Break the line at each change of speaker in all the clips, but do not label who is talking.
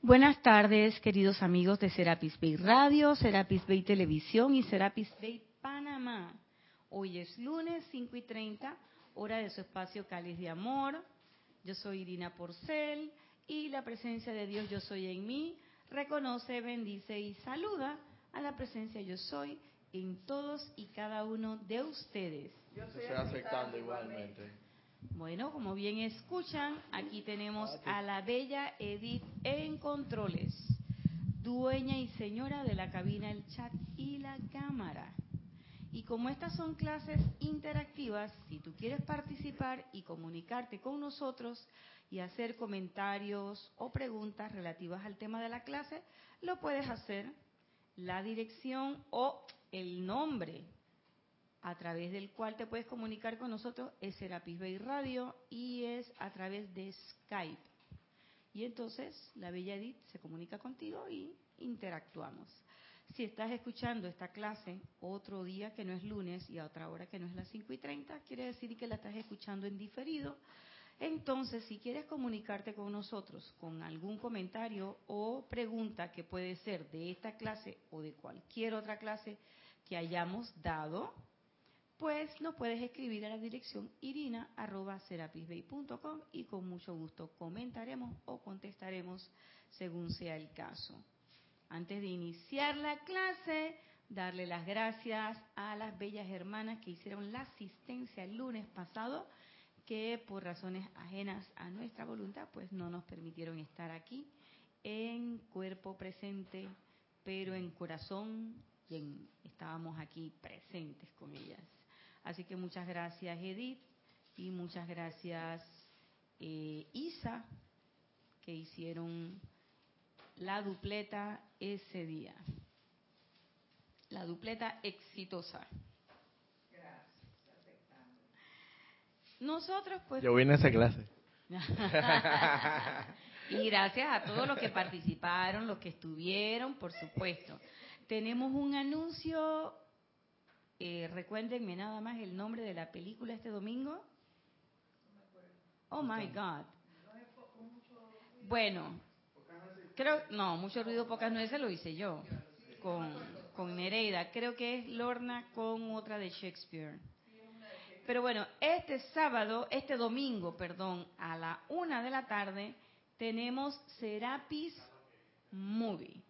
Buenas tardes, queridos amigos de Serapis Bay Radio, Serapis Bay Televisión y Serapis Bay Panamá. Hoy es lunes 5 y 30, hora de su espacio Cáliz de Amor. Yo soy Irina Porcel y la presencia de Dios Yo Soy en mí reconoce, bendice y saluda a la presencia Yo Soy en todos y cada uno de ustedes.
Aceptando igualmente.
Bueno, como bien escuchan, aquí tenemos a la bella Edith en controles, dueña y señora de la cabina, el chat y la cámara. Y como estas son clases interactivas, si tú quieres participar y comunicarte con nosotros y hacer comentarios o preguntas relativas al tema de la clase, lo puedes hacer. La dirección o el nombre a través del cual te puedes comunicar con nosotros es Serapis Bay Radio y es a través de Skype. Y entonces la Bella Edith se comunica contigo y interactuamos. Si estás escuchando esta clase otro día que no es lunes y a otra hora que no es las 5 y 30, quiere decir que la estás escuchando en diferido. Entonces, si quieres comunicarte con nosotros con algún comentario o pregunta que puede ser de esta clase o de cualquier otra clase que hayamos dado, pues nos puedes escribir a la dirección irina.serapisbay.com y con mucho gusto comentaremos o contestaremos según sea el caso. Antes de iniciar la clase, darle las gracias a las bellas hermanas que hicieron la asistencia el lunes pasado, que por razones ajenas a nuestra voluntad, pues no nos permitieron estar aquí en cuerpo presente, pero en corazón y estábamos aquí presentes con ellas. Así que muchas gracias Edith y muchas gracias eh, Isa que hicieron la dupleta ese día. La dupleta exitosa. Nosotros pues...
Yo vine a esa clase.
y gracias a todos los que participaron, los que estuvieron, por supuesto. Tenemos un anuncio eh, recuérdenme nada más el nombre de la película este domingo. Oh my God. Bueno, creo, no, mucho ruido, pocas nueces lo hice yo con, con Nereida. Creo que es Lorna con otra de Shakespeare. Pero bueno, este sábado, este domingo, perdón, a la una de la tarde, tenemos Serapis Movie.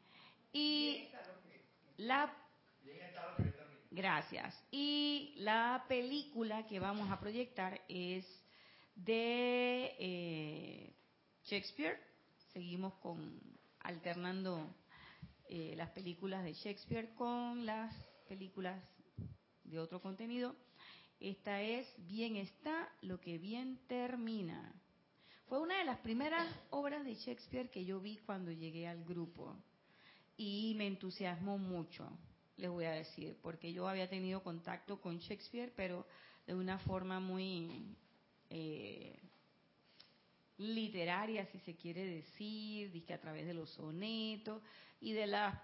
Y la Gracias. Y la película que vamos a proyectar es de eh, Shakespeare. Seguimos con alternando eh, las películas de Shakespeare con las películas de otro contenido. Esta es Bien está lo que bien termina. Fue una de las primeras obras de Shakespeare que yo vi cuando llegué al grupo y me entusiasmó mucho les voy a decir, porque yo había tenido contacto con Shakespeare, pero de una forma muy eh, literaria, si se quiere decir, a través de los sonetos y de las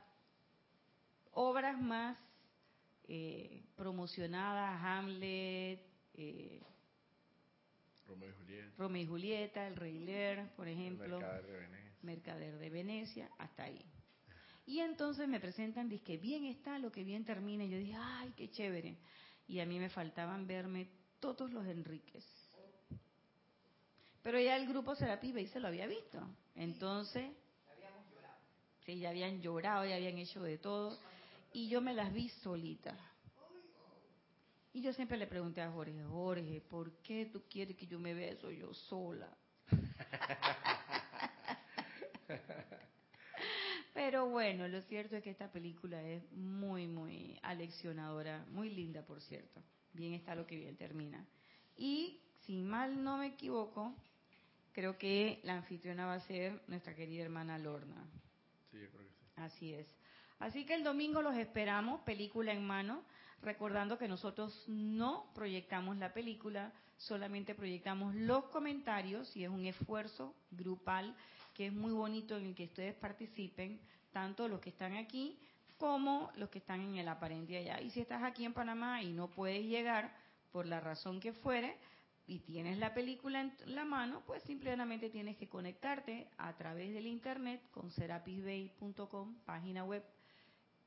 obras más eh, promocionadas, Hamlet, eh, Romeo, y Julieta. El Rey Lear, por ejemplo, Mercader de Venecia, hasta ahí. Y entonces me presentan, dice que bien está lo que bien termina. Y yo dije, ay, qué chévere. Y a mí me faltaban verme todos los Enríquez. Pero ya el grupo Serapi y se lo había visto. Entonces, sí, ya habían llorado, ya habían hecho de todo. Y yo me las vi solita. Y yo siempre le pregunté a Jorge, Jorge, ¿por qué tú quieres que yo me vea eso yo sola? Pero bueno, lo cierto es que esta película es muy, muy aleccionadora, muy linda, por cierto. Bien está lo que bien termina. Y, si mal no me equivoco, creo que la anfitriona va a ser nuestra querida hermana Lorna.
Sí, yo creo que sí.
Así es. Así que el domingo los esperamos, película en mano, recordando que nosotros no proyectamos la película, solamente proyectamos los comentarios y es un esfuerzo grupal que es muy bonito en el que ustedes participen, tanto los que están aquí como los que están en el aparente allá. Y si estás aquí en Panamá y no puedes llegar por la razón que fuere, y tienes la película en la mano, pues simplemente tienes que conectarte a través del internet con serapisbay.com, página web,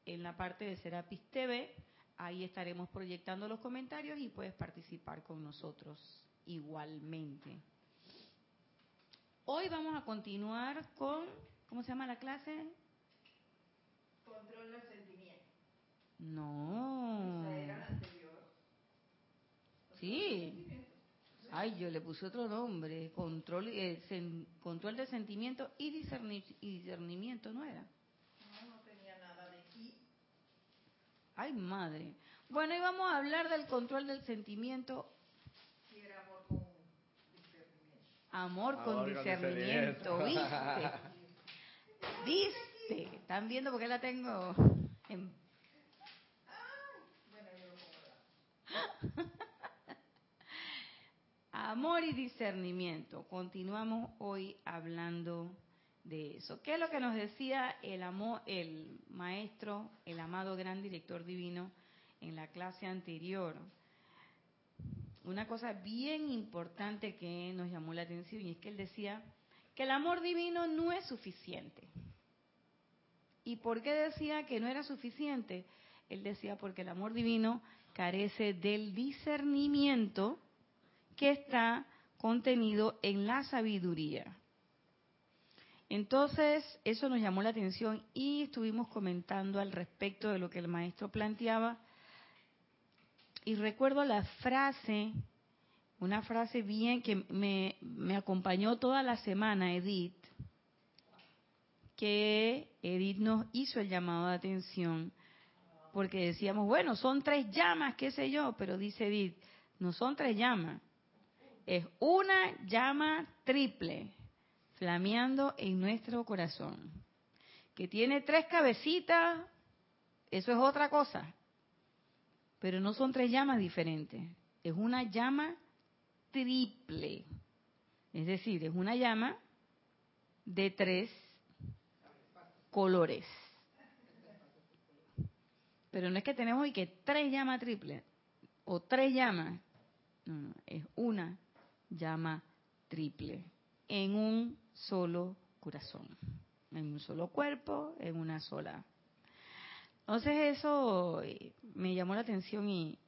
en la parte de Serapis TV. Ahí estaremos proyectando los comentarios y puedes participar con nosotros igualmente. Hoy vamos a continuar con, ¿cómo se llama la clase?
Control del sentimiento.
No.
Esa era la anterior.
Sí. Ay, yo le puse otro nombre, control, eh, sen- control de sentimiento y, discerni- y discernimiento, ¿no era?
No, no tenía nada de aquí.
Ay, madre. Bueno, y vamos a hablar del control del sentimiento,
Si era amor con discernimiento.
amor con
Amor con
discernimiento,
discernimiento.
¿viste? ¿Viste? ¿Están viendo por qué la tengo en. Amor y discernimiento. Continuamos hoy hablando de eso. ¿Qué es lo que nos decía el amor, el maestro, el amado gran director divino en la clase anterior? Una cosa bien importante que nos llamó la atención y es que él decía que el amor divino no es suficiente. ¿Y por qué decía que no era suficiente? Él decía porque el amor divino carece del discernimiento que está contenido en la sabiduría. Entonces, eso nos llamó la atención y estuvimos comentando al respecto de lo que el maestro planteaba. Y recuerdo la frase, una frase bien que me, me acompañó toda la semana, Edith, que Edith nos hizo el llamado de atención, porque decíamos, bueno, son tres llamas, qué sé yo, pero dice Edith, no son tres llamas, es una llama triple flameando en nuestro corazón, que tiene tres cabecitas, eso es otra cosa, pero no son tres llamas diferentes, es una llama triple, es decir, es una llama de tres colores. Pero no es que tenemos y que tres llamas triples o tres llamas, no, no, es una llama triple en un solo corazón, en un solo cuerpo, en una sola. Entonces eso eh, me llamó la atención y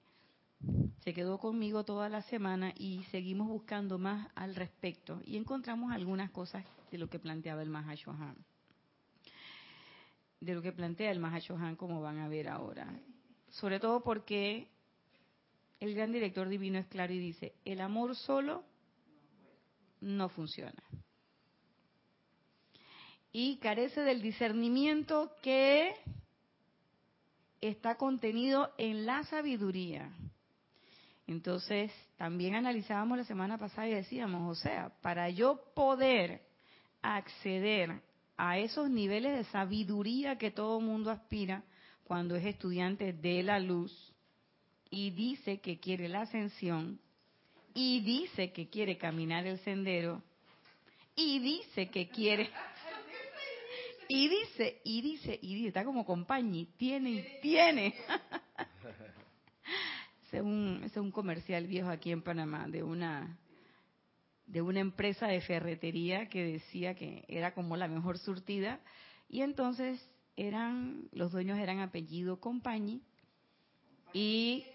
se quedó conmigo toda la semana y seguimos buscando más al respecto y encontramos algunas cosas de lo que planteaba el Mahashohan. De lo que plantea el Mahashohan como van a ver ahora. Sobre todo porque el gran director divino es claro y dice, el amor solo no funciona. Y carece del discernimiento que está contenido en la sabiduría. Entonces, también analizábamos la semana pasada y decíamos, o sea, para yo poder acceder a esos niveles de sabiduría que todo mundo aspira cuando es estudiante de la luz y dice que quiere la ascensión y dice que quiere caminar el sendero y dice que quiere y dice y dice y dice está como compañía tiene y tiene. Es un es un comercial viejo aquí en Panamá de una de una empresa de ferretería que decía que era como la mejor surtida. Y entonces eran los dueños eran apellido Compañi. Y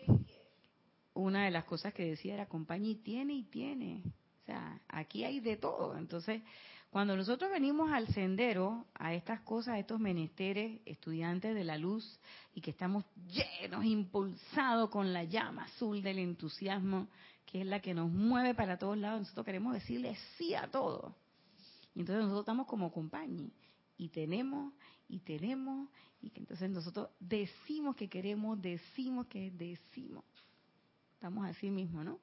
una de las cosas que decía era Compañi tiene y tiene o sea aquí hay de todo. Entonces cuando nosotros venimos al sendero a estas cosas a estos menesteres estudiantes de la luz y que estamos llenos impulsados con la llama azul del entusiasmo que es la que nos mueve para todos lados, nosotros queremos decirle sí a todo. Y entonces nosotros estamos como compañía y tenemos y tenemos y que entonces nosotros decimos que queremos, decimos que decimos. Estamos así mismo, ¿no?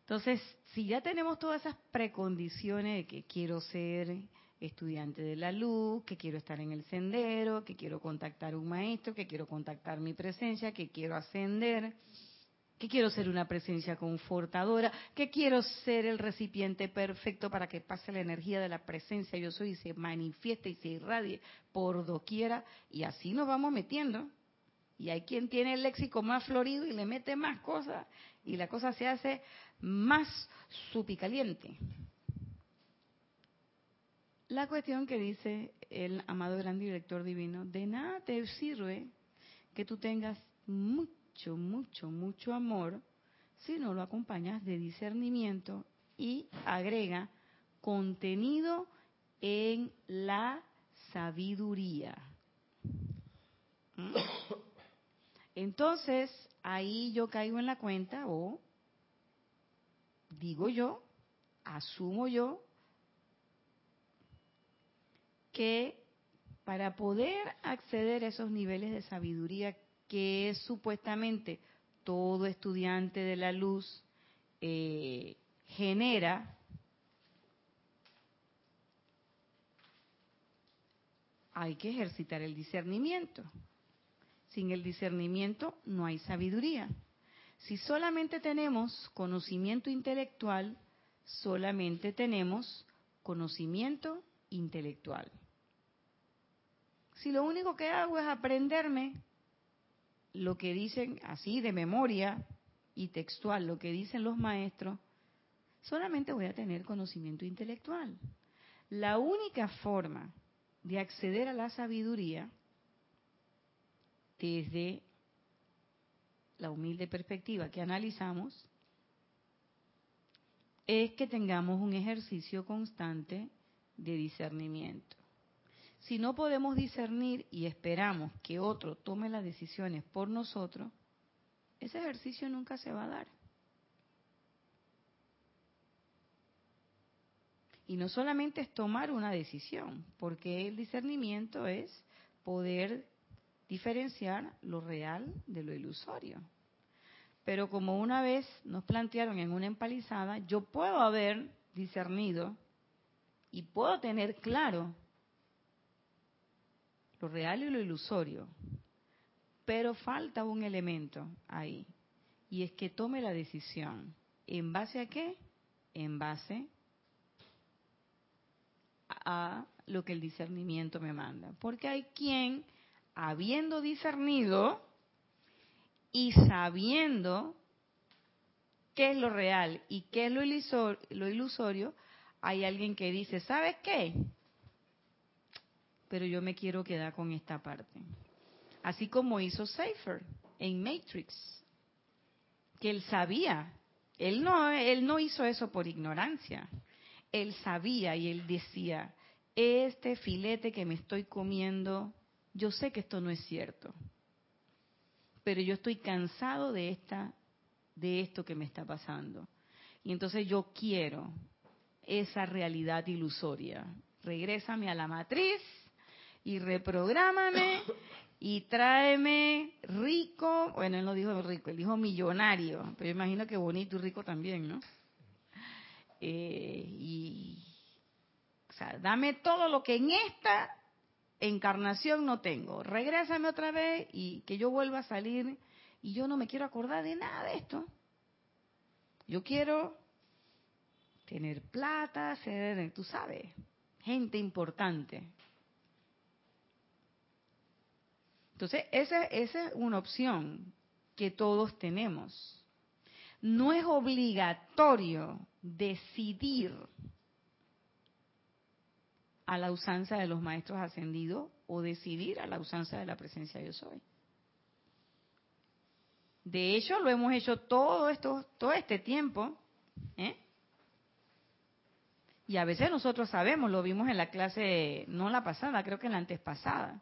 Entonces, si ya tenemos todas esas precondiciones de que quiero ser estudiante de la luz, que quiero estar en el sendero, que quiero contactar un maestro, que quiero contactar mi presencia, que quiero ascender, que quiero ser una presencia confortadora, que quiero ser el recipiente perfecto para que pase la energía de la presencia yo soy y se manifieste y se irradie por doquiera y así nos vamos metiendo Y hay quien tiene el léxico más florido y le mete más cosas y la cosa se hace más supicaliente. La cuestión que dice el amado gran director divino, de nada te sirve que tú tengas mucho, mucho, mucho amor si no lo acompañas de discernimiento y agrega contenido en la sabiduría. ¿Mm? Entonces, ahí yo caigo en la cuenta o digo yo, asumo yo, que para poder acceder a esos niveles de sabiduría que es supuestamente todo estudiante de la luz eh, genera, hay que ejercitar el discernimiento. Sin el discernimiento no hay sabiduría. Si solamente tenemos conocimiento intelectual, solamente tenemos conocimiento intelectual. Si lo único que hago es aprenderme lo que dicen así de memoria y textual, lo que dicen los maestros, solamente voy a tener conocimiento intelectual. La única forma de acceder a la sabiduría desde la humilde perspectiva que analizamos, es que tengamos un ejercicio constante de discernimiento. Si no podemos discernir y esperamos que otro tome las decisiones por nosotros, ese ejercicio nunca se va a dar. Y no solamente es tomar una decisión, porque el discernimiento es poder diferenciar lo real de lo ilusorio. Pero como una vez nos plantearon en una empalizada, yo puedo haber discernido y puedo tener claro lo real y lo ilusorio, pero falta un elemento ahí, y es que tome la decisión. ¿En base a qué? En base a lo que el discernimiento me manda. Porque hay quien habiendo discernido y sabiendo qué es lo real y qué es lo ilusorio, hay alguien que dice, ¿sabes qué? Pero yo me quiero quedar con esta parte. Así como hizo Safer en Matrix, que él sabía, él no, él no hizo eso por ignorancia, él sabía y él decía, este filete que me estoy comiendo yo sé que esto no es cierto, pero yo estoy cansado de esta de esto que me está pasando. Y entonces yo quiero esa realidad ilusoria. Regrésame a la matriz y reprográmame y tráeme rico, bueno, él no dijo rico, él dijo millonario, pero imagino que bonito y rico también, ¿no? Eh, y, o sea, dame todo lo que en esta encarnación no tengo. Regrésame otra vez y que yo vuelva a salir y yo no me quiero acordar de nada de esto. Yo quiero tener plata, ser, tú sabes, gente importante. Entonces, esa, esa es una opción que todos tenemos. No es obligatorio decidir a la usanza de los maestros ascendidos o decidir a la usanza de la presencia yo soy. De hecho, lo hemos hecho todo esto, todo este tiempo, ¿eh? Y a veces nosotros sabemos, lo vimos en la clase, no la pasada, creo que en la antes pasada,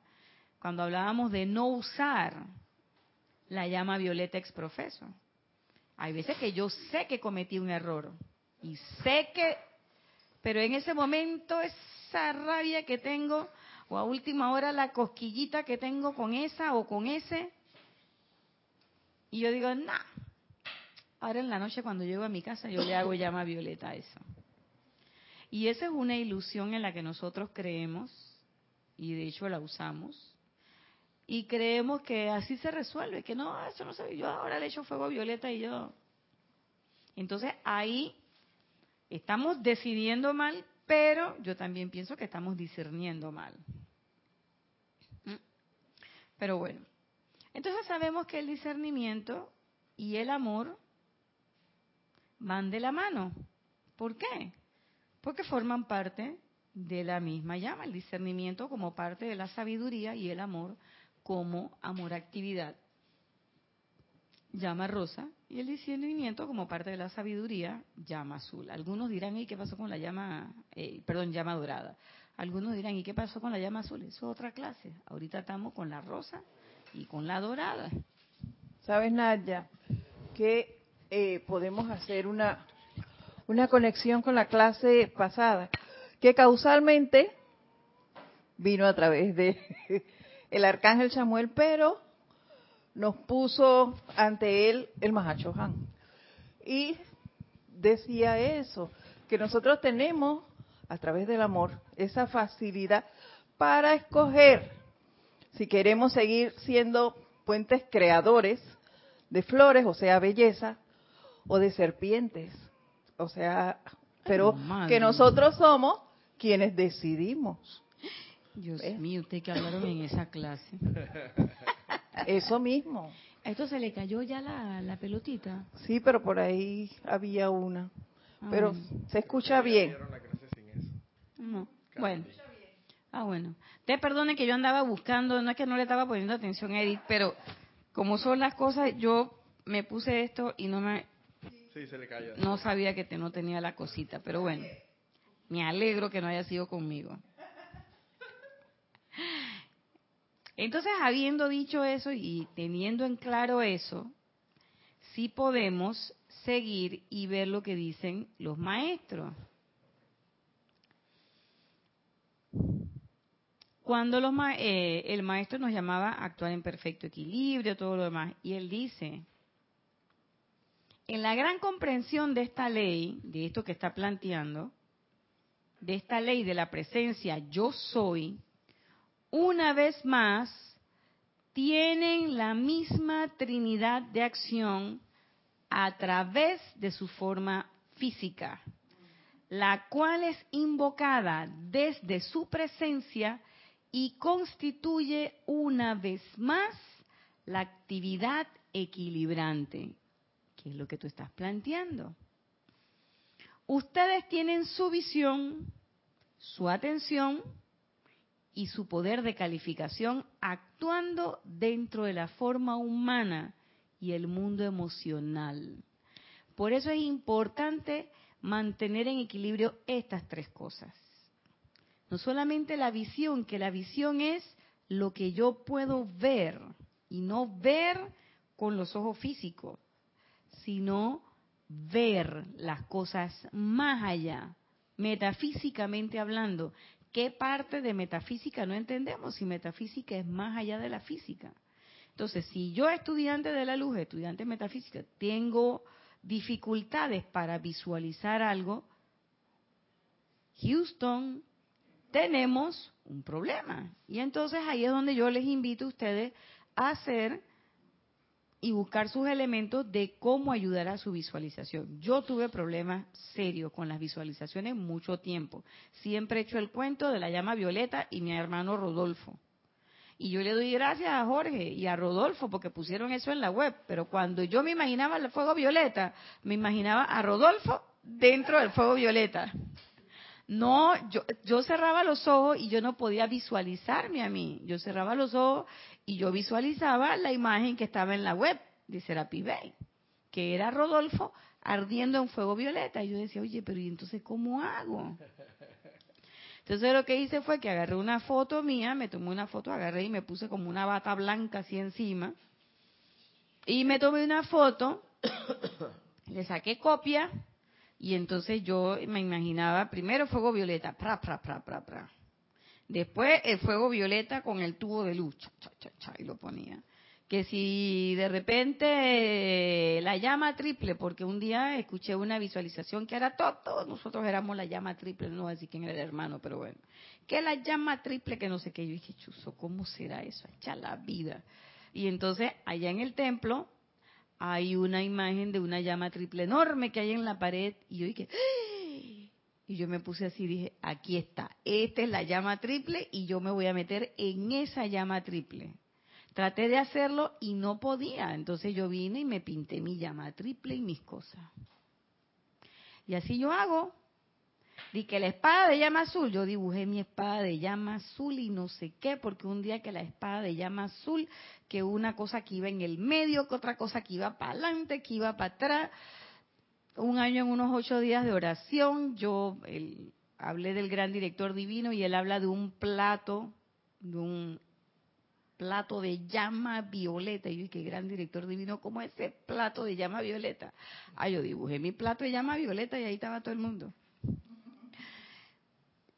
cuando hablábamos de no usar la llama violeta ex profeso. Hay veces que yo sé que cometí un error y sé que, pero en ese momento es esa rabia que tengo, o a última hora la cosquillita que tengo con esa o con ese. Y yo digo, no. Ahora en la noche cuando llego a mi casa yo le hago llama violeta a eso. Y esa es una ilusión en la que nosotros creemos, y de hecho la usamos, y creemos que así se resuelve, que no, eso no se yo ahora le echo fuego violeta y yo. Entonces ahí estamos decidiendo mal pero yo también pienso que estamos discerniendo mal. ¿Mm? Pero bueno, Entonces sabemos que el discernimiento y el amor van de la mano. ¿Por qué? Porque forman parte de la misma llama, el discernimiento como parte de la sabiduría y el amor como amor actividad. Llama rosa y el discernimiento como parte de la sabiduría, llama azul. Algunos dirán, ¿y qué pasó con la llama, eh, perdón, llama dorada? Algunos dirán, ¿y qué pasó con la llama azul? Eso es otra clase. Ahorita estamos con la rosa y con la dorada.
¿Sabes, Nadia? Que eh, podemos hacer una, una conexión con la clase pasada, que causalmente vino a través de el arcángel Samuel, pero nos puso ante él el Mahacho Han. Y decía eso, que nosotros tenemos a través del amor esa facilidad para escoger si queremos seguir siendo puentes creadores de flores, o sea, belleza, o de serpientes, o sea, pero que nosotros somos quienes decidimos.
Dios mío, usted que hablaron en esa clase.
Eso mismo.
¿A esto se le cayó ya la, pelotita?
Sí, pero por ahí había una. Ah, pero se escucha bien.
Bueno. Ah, bueno. Te perdone que yo andaba buscando, no es que no le estaba poniendo atención a Edith, pero como son las cosas, yo me puse esto y no me...
Sí, se le cayó.
No sabía que te, no tenía la cosita, pero bueno. Me alegro que no haya sido conmigo. Entonces, habiendo dicho eso y teniendo en claro eso, sí podemos seguir y ver lo que dicen los maestros. Cuando los eh, el maestro nos llamaba a actuar en perfecto equilibrio, todo lo demás, y él dice, en la gran comprensión de esta ley, de esto que está planteando, de esta ley de la presencia yo soy, una vez más, tienen la misma trinidad de acción a través de su forma física, la cual es invocada desde su presencia y constituye una vez más la actividad equilibrante, que es lo que tú estás planteando. Ustedes tienen su visión, su atención, y su poder de calificación actuando dentro de la forma humana y el mundo emocional. Por eso es importante mantener en equilibrio estas tres cosas. No solamente la visión, que la visión es lo que yo puedo ver y no ver con los ojos físicos, sino ver las cosas más allá, metafísicamente hablando, ¿Qué parte de metafísica no entendemos si metafísica es más allá de la física? Entonces, si yo estudiante de la luz, estudiante de metafísica, tengo dificultades para visualizar algo, Houston, tenemos un problema. Y entonces ahí es donde yo les invito a ustedes a hacer y buscar sus elementos de cómo ayudar a su visualización. Yo tuve problemas serios con las visualizaciones mucho tiempo. Siempre he hecho el cuento de la llama violeta y mi hermano Rodolfo. Y yo le doy gracias a Jorge y a Rodolfo porque pusieron eso en la web. Pero cuando yo me imaginaba el fuego violeta, me imaginaba a Rodolfo dentro del fuego violeta. No, yo, yo cerraba los ojos y yo no podía visualizarme a mí. Yo cerraba los ojos y yo visualizaba la imagen que estaba en la web de Serapi Bay, que era Rodolfo ardiendo en fuego violeta. Y yo decía, oye, pero ¿y entonces cómo hago? Entonces lo que hice fue que agarré una foto mía, me tomé una foto, agarré y me puse como una bata blanca así encima. Y me tomé una foto, le saqué copia y entonces yo me imaginaba primero fuego violeta, pra, pra, pra, pra. Después el fuego violeta con el tubo de luz, cha, cha, cha, y lo ponía. Que si de repente la llama triple, porque un día escuché una visualización que era todo, todos nosotros éramos la llama triple, no voy a decir quién era el hermano, pero bueno. Que la llama triple, que no sé qué. Yo dije, chuzo, ¿cómo será eso? Echa la vida. Y entonces allá en el templo hay una imagen de una llama triple enorme que hay en la pared y yo dije, ¡Ah!". y yo me puse así, dije, aquí está, esta es la llama triple y yo me voy a meter en esa llama triple. Traté de hacerlo y no podía. Entonces yo vine y me pinté mi llama triple y mis cosas. Y así yo hago. Di que la espada de llama azul, yo dibujé mi espada de llama azul y no sé qué, porque un día que la espada de llama azul, que una cosa que iba en el medio, que otra cosa que iba para adelante, que iba para atrás. Un año en unos ocho días de oración, yo hablé del gran director divino y él habla de un plato, de un plato de llama violeta. Y yo dije, gran director divino, ¿cómo es ese plato de llama violeta? Ah, yo dibujé mi plato de llama violeta y ahí estaba todo el mundo.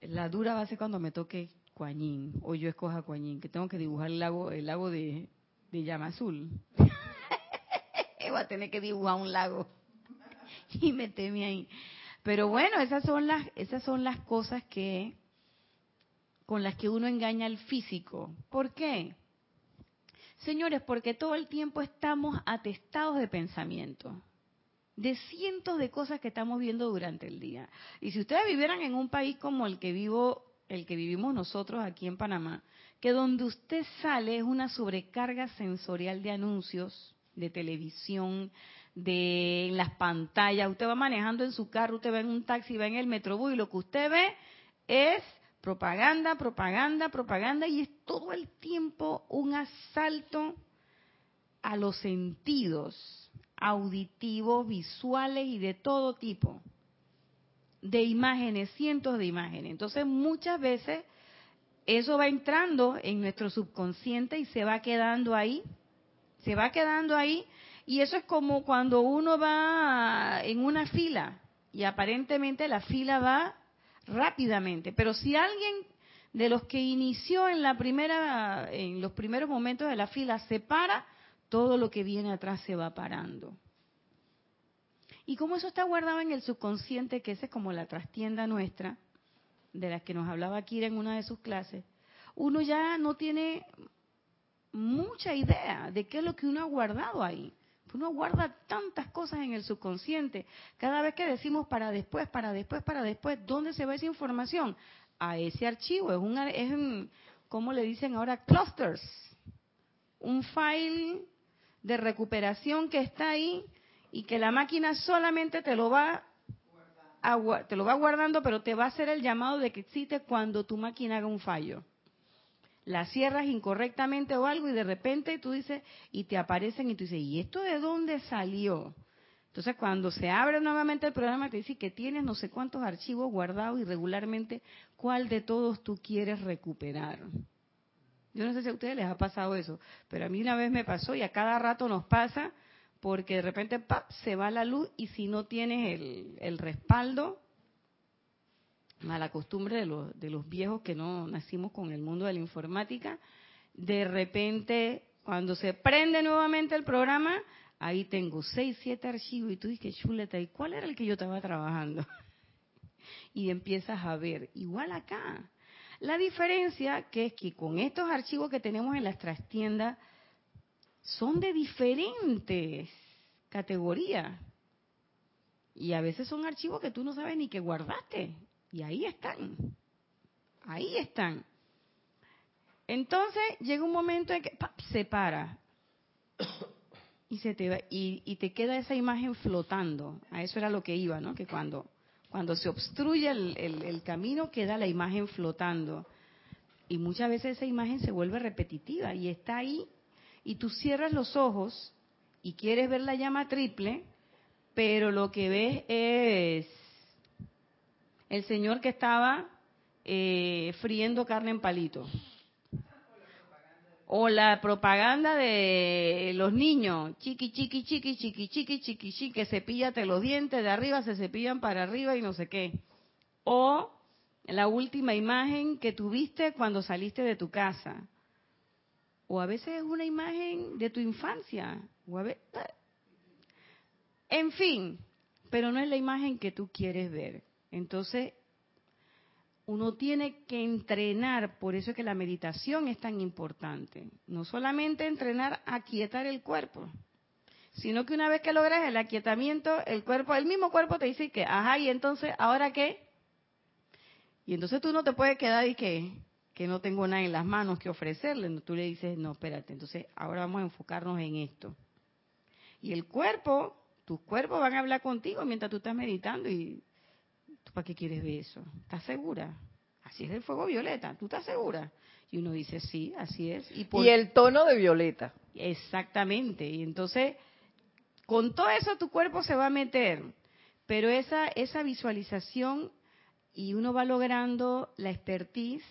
La dura va a ser cuando me toque Cuañín, o yo escoja Cuañín, que tengo que dibujar el lago, el lago de, llama azul. Voy a tener que dibujar un lago y meterme ahí. Pero bueno, esas son las, esas son las cosas que con las que uno engaña al físico. ¿Por qué? Señores, porque todo el tiempo estamos atestados de pensamiento, de cientos de cosas que estamos viendo durante el día. Y si ustedes vivieran en un país como el que vivo, el que vivimos nosotros aquí en Panamá, que donde usted sale es una sobrecarga sensorial de anuncios, de televisión, de las pantallas, usted va manejando en su carro, usted va en un taxi, va en el metrobús y lo que usted ve es propaganda, propaganda, propaganda, y es todo el tiempo un asalto a los sentidos auditivos, visuales y de todo tipo, de imágenes, cientos de imágenes. Entonces muchas veces eso va entrando en nuestro subconsciente y se va quedando ahí, se va quedando ahí, y eso es como cuando uno va en una fila y aparentemente la fila va rápidamente. Pero si alguien de los que inició en la primera, en los primeros momentos de la fila se para, todo lo que viene atrás se va parando. Y como eso está guardado en el subconsciente, que esa es como la trastienda nuestra, de la que nos hablaba Kira en una de sus clases, uno ya no tiene mucha idea de qué es lo que uno ha guardado ahí. Uno guarda tantas cosas en el subconsciente. Cada vez que decimos para después, para después, para después, ¿dónde se va esa información? A ese archivo. Es un, es un ¿cómo le dicen ahora? Clusters. Un file de recuperación que está ahí y que la máquina solamente te lo va te lo va guardando, pero te va a hacer el llamado de que existe cuando tu máquina haga un fallo la cierras incorrectamente o algo y de repente tú dices, y te aparecen y tú dices, ¿y esto de dónde salió? Entonces cuando se abre nuevamente el programa te dice que tienes no sé cuántos archivos guardados y regularmente cuál de todos tú quieres recuperar. Yo no sé si a ustedes les ha pasado eso, pero a mí una vez me pasó y a cada rato nos pasa porque de repente se va la luz y si no tienes el, el respaldo mala costumbre de los, de los viejos que no nacimos con el mundo de la informática, de repente cuando se prende nuevamente el programa, ahí tengo seis, siete archivos y tú dices, chuleta, ¿y cuál era el que yo estaba trabajando? y empiezas a ver, igual acá. La diferencia que es que con estos archivos que tenemos en las trastiendas son de diferentes categorías. Y a veces son archivos que tú no sabes ni que guardaste. Y ahí están. Ahí están. Entonces llega un momento en que se para y se te y, te queda esa imagen flotando. A eso era lo que iba, ¿no? Que cuando cuando se obstruye el, camino queda la imagen flotando y muchas veces esa imagen se vuelve repetitiva y está ahí y tú cierras los ojos y quieres ver la llama triple, pero lo que ves es el señor que estaba eh, friendo carne en palito. O la propaganda de los niños, chiqui, chiqui, chiqui, chiqui, chiqui, chiqui, chiqui, cepíllate los dientes de arriba, se cepillan para arriba y no sé qué. O la última imagen que tuviste cuando saliste de tu casa. O a veces es una imagen de tu infancia. O a En fin, pero no es la imagen que tú quieres ver. Entonces, uno tiene que entrenar, por eso es que la meditación es tan importante. No solamente entrenar a quietar el cuerpo, sino que una vez que logras el aquietamiento, el cuerpo, el mismo cuerpo te dice que, ajá, y entonces, ¿ahora qué? Y entonces tú no te puedes quedar y que, que no tengo nada en las manos que ofrecerle. Tú le dices, no, espérate, entonces ahora vamos a enfocarnos en esto. Y el cuerpo, tus cuerpos van a hablar contigo mientras tú estás meditando y ¿tú para qué quieres ver eso? ¿Estás segura? Así es el fuego violeta, ¿tú estás segura? Y uno dice, sí, así es.
Y, y el tono de violeta.
Exactamente. Y entonces, con todo eso tu cuerpo se va a meter. Pero esa, esa visualización y uno va logrando la expertise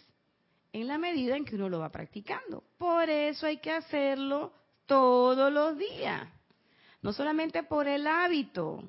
en la medida en que uno lo va practicando. Por eso hay que hacerlo todos los días. No solamente por el hábito,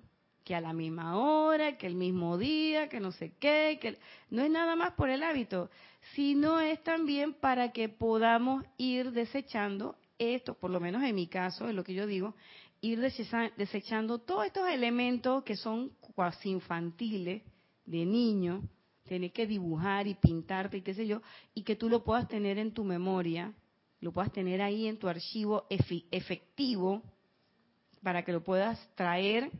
que a la misma hora, que el mismo día, que no sé qué, que no es nada más por el hábito, sino es también para que podamos ir desechando esto, por lo menos en mi caso, es lo que yo digo, ir desechando todos estos elementos que son cuasi infantiles de niño, tener que dibujar y pintarte y qué sé yo, y que tú lo puedas tener en tu memoria, lo puedas tener ahí en tu archivo efectivo para que lo puedas traer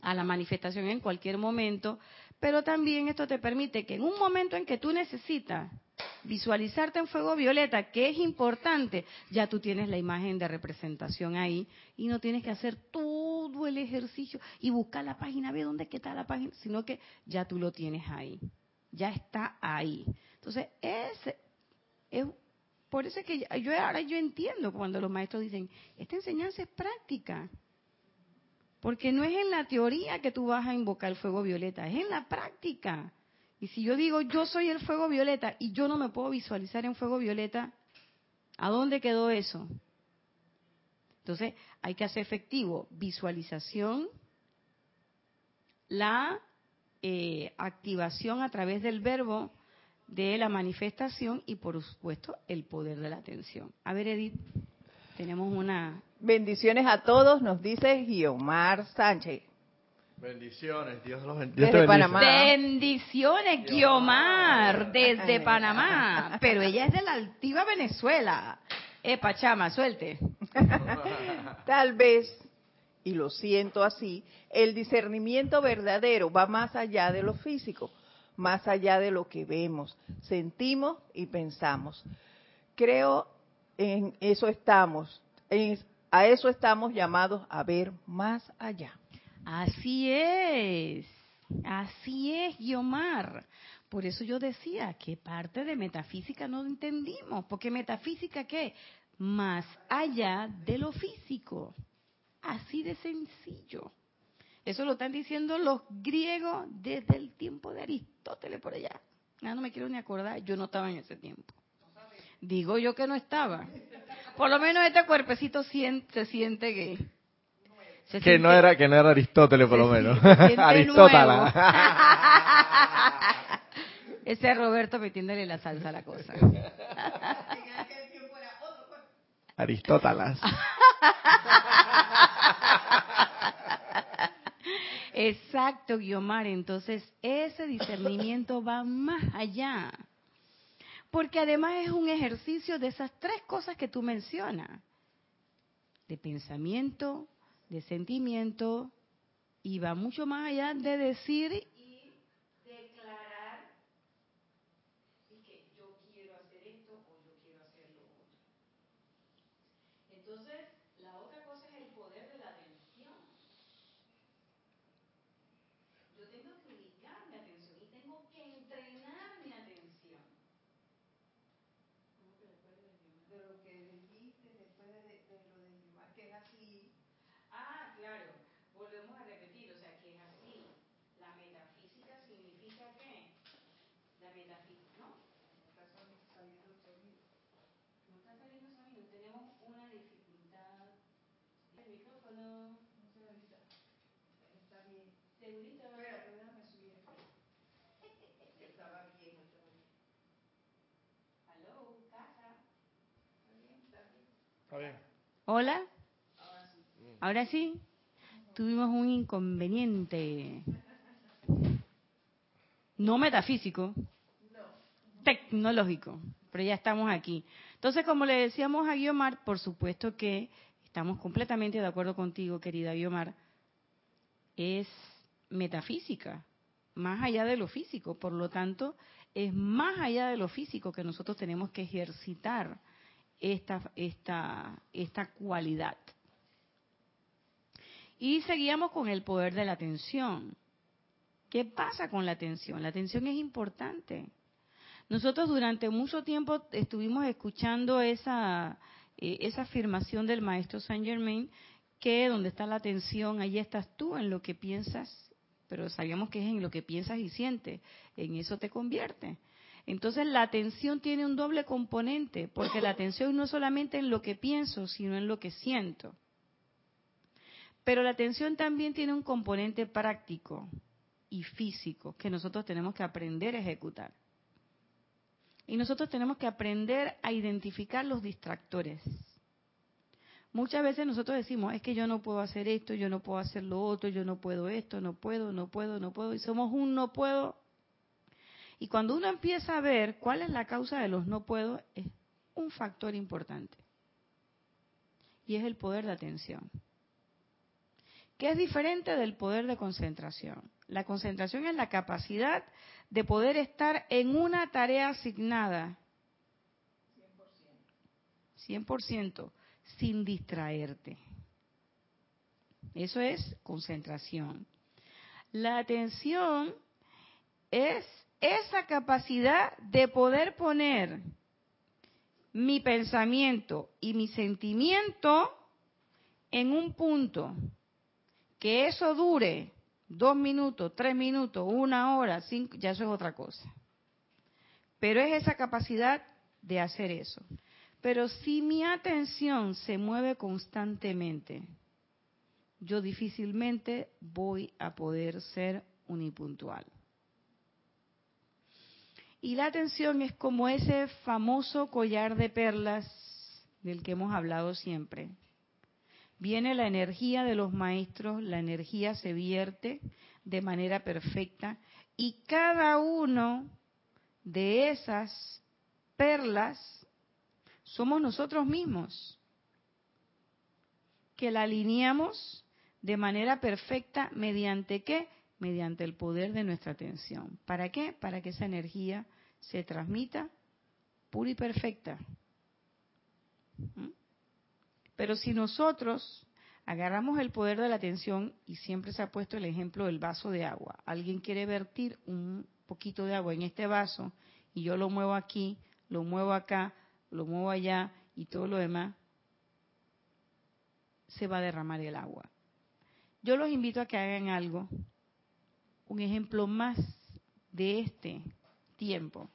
a la manifestación en cualquier momento, pero también esto te permite que en un momento en que tú necesitas visualizarte en fuego violeta, que es importante, ya tú tienes la imagen de representación ahí y no tienes que hacer todo el ejercicio y buscar la página, ver dónde está la página, sino que ya tú lo tienes ahí, ya está ahí. Entonces, es, es por eso que yo ahora yo entiendo cuando los maestros dicen, esta enseñanza es práctica. Porque no es en la teoría que tú vas a invocar el fuego violeta, es en la práctica. Y si yo digo yo soy el fuego violeta y yo no me puedo visualizar en fuego violeta, ¿a dónde quedó eso? Entonces hay que hacer efectivo visualización, la eh, activación a través del verbo de la manifestación y por supuesto el poder de la atención. A ver Edith, tenemos una...
Bendiciones a todos, nos dice Guiomar Sánchez.
Bendiciones, Dios los bendiga.
Desde Panamá. Bendiciones, Guiomar, desde Panamá. Pero ella es de la altiva Venezuela. Eh, Pachama, suelte.
Tal vez, y lo siento así, el discernimiento verdadero va más allá de lo físico, más allá de lo que vemos, sentimos y pensamos. Creo en eso estamos, a eso estamos llamados a ver más allá.
Así es, así es, Guiomar. Por eso yo decía que parte de metafísica no entendimos, porque metafísica qué? Más allá de lo físico. Así de sencillo. Eso lo están diciendo los griegos desde el tiempo de Aristóteles por allá. Ah, no me quiero ni acordar, yo no estaba en ese tiempo. Digo yo que no estaba. Por lo menos este cuerpecito se siente que
que no era que no era Aristóteles por lo menos. Aristóteles.
Ese es Roberto metiéndole la salsa a la cosa.
Aristóteles.
Exacto, Guiomar. Entonces, ese discernimiento va más allá. Porque además es un ejercicio de esas tres cosas que tú mencionas. De pensamiento, de sentimiento y va mucho más allá de decir y declarar que yo quiero hacer esto o yo quiero hacer lo otro. Entonces, la otra cosa es el poder de la atención. Yo tengo que ubicar mi atención y tengo que entrenar mi atención.
¿Cómo que después de, de lo que dijiste, después de, de, de lo de que es así,
Ah, claro. Volvemos a repetir, o sea, que es así. La metafísica significa qué? La metafísica, ¿no?
no está saliendo el sonido.
No está saliendo sonido. Tenemos una dificultad. El micrófono.
No sé ahorita. Está bien.
¿Segurita?
Espérate, déjame subir aquí. Estaba bien, estaba bien.
Aló, casa.
Está bien, está bien.
Está bien.
Hola. Ahora sí, tuvimos un inconveniente. No metafísico, tecnológico, pero ya estamos aquí. Entonces, como le decíamos a Guiomar, por supuesto que estamos completamente de acuerdo contigo, querida Guiomar, es metafísica, más allá de lo físico. Por lo tanto, es más allá de lo físico que nosotros tenemos que ejercitar esta, esta, esta cualidad. Y seguíamos con el poder de la atención. ¿Qué pasa con la atención? La atención es importante. Nosotros durante mucho tiempo estuvimos escuchando esa, eh, esa afirmación del maestro Saint Germain, que donde está la atención, ahí estás tú en lo que piensas, pero sabíamos que es en lo que piensas y sientes, en eso te convierte. Entonces la atención tiene un doble componente, porque la atención no es solamente en lo que pienso, sino en lo que siento. Pero la atención también tiene un componente práctico y físico que nosotros tenemos que aprender a ejecutar. Y nosotros tenemos que aprender a identificar los distractores. Muchas veces nosotros decimos, es que yo no puedo hacer esto, yo no puedo hacer lo otro, yo no puedo esto, no puedo, no puedo, no puedo, y somos un no puedo. Y cuando uno empieza a ver cuál es la causa de los no puedo, es un factor importante. Y es el poder de atención. Que es diferente del poder de concentración. La concentración es la capacidad de poder estar en una tarea asignada 100%, sin distraerte. Eso es concentración. La atención es esa capacidad de poder poner mi pensamiento y mi sentimiento en un punto, que eso dure dos minutos, tres minutos, una hora, cinco, ya eso es otra cosa. Pero es esa capacidad de hacer eso. Pero si mi atención se mueve constantemente, yo difícilmente voy a poder ser unipuntual. Y la atención es como ese famoso collar de perlas del que hemos hablado siempre viene la energía de los maestros, la energía se vierte de manera perfecta y cada uno de esas perlas somos nosotros mismos, que la alineamos de manera perfecta mediante qué? Mediante el poder de nuestra atención. ¿Para qué? Para que esa energía se transmita pura y perfecta. ¿Mm? Pero si nosotros agarramos el poder de la atención, y siempre se ha puesto el ejemplo del vaso de agua, alguien quiere vertir un poquito de agua en este vaso y yo lo muevo aquí, lo muevo acá, lo muevo allá y todo lo demás, se va a derramar el agua. Yo los invito a que hagan algo, un ejemplo más de este tiempo.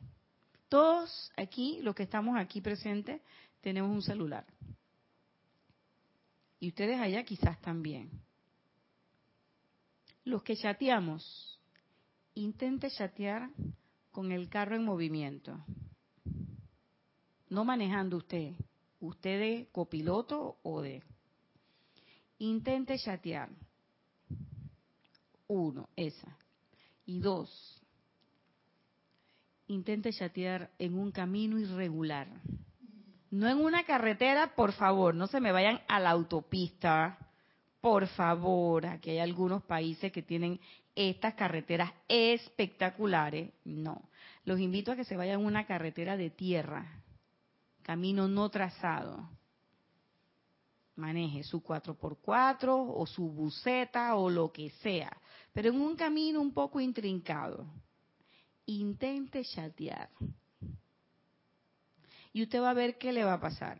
Todos aquí, los que estamos aquí presentes, tenemos un celular. Y ustedes allá quizás también. Los que chateamos, intente chatear con el carro en movimiento. No manejando usted, usted de copiloto o de... Intente chatear. Uno, esa. Y dos, intente chatear en un camino irregular. No en una carretera, por favor, no se me vayan a la autopista. Por favor, aquí hay algunos países que tienen estas carreteras espectaculares. No, los invito a que se vayan a una carretera de tierra, camino no trazado. Maneje su 4x4 o su buceta o lo que sea, pero en un camino un poco intrincado. Intente chatear y usted va a ver qué le va a pasar.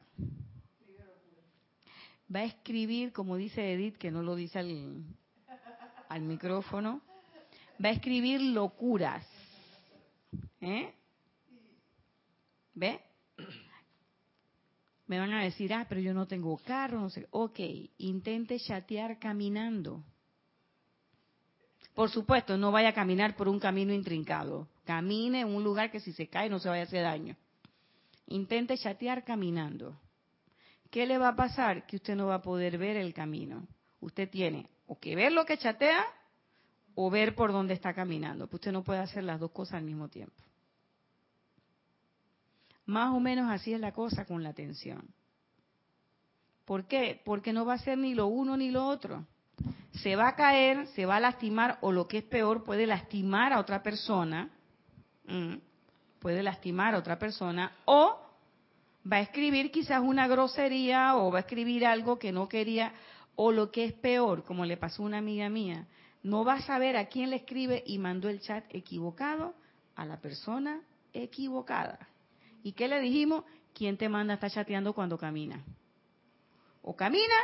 Va a escribir, como dice Edith, que no lo dice al, al micrófono, va a escribir locuras. ¿Eh? ¿Ve? Me van a decir, ah, pero yo no tengo carro, no sé. Ok, intente chatear caminando. Por supuesto, no vaya a caminar por un camino intrincado. Camine en un lugar que si se cae no se vaya a hacer daño. Intente chatear caminando. ¿Qué le va a pasar? Que usted no va a poder ver el camino. Usted tiene o que ver lo que chatea o ver por dónde está caminando. Pues usted no puede hacer las dos cosas al mismo tiempo. Más o menos así es la cosa con la atención. ¿Por qué? Porque no va a ser ni lo uno ni lo otro. Se va a caer, se va a lastimar o lo que es peor, puede lastimar a otra persona. Mm puede lastimar a otra persona o va a escribir quizás una grosería o va a escribir algo que no quería o lo que es peor, como le pasó a una amiga mía, no va a saber a quién le escribe y mandó el chat equivocado a la persona equivocada. ¿Y qué le dijimos? ¿Quién te manda a estar chateando cuando camina? O camina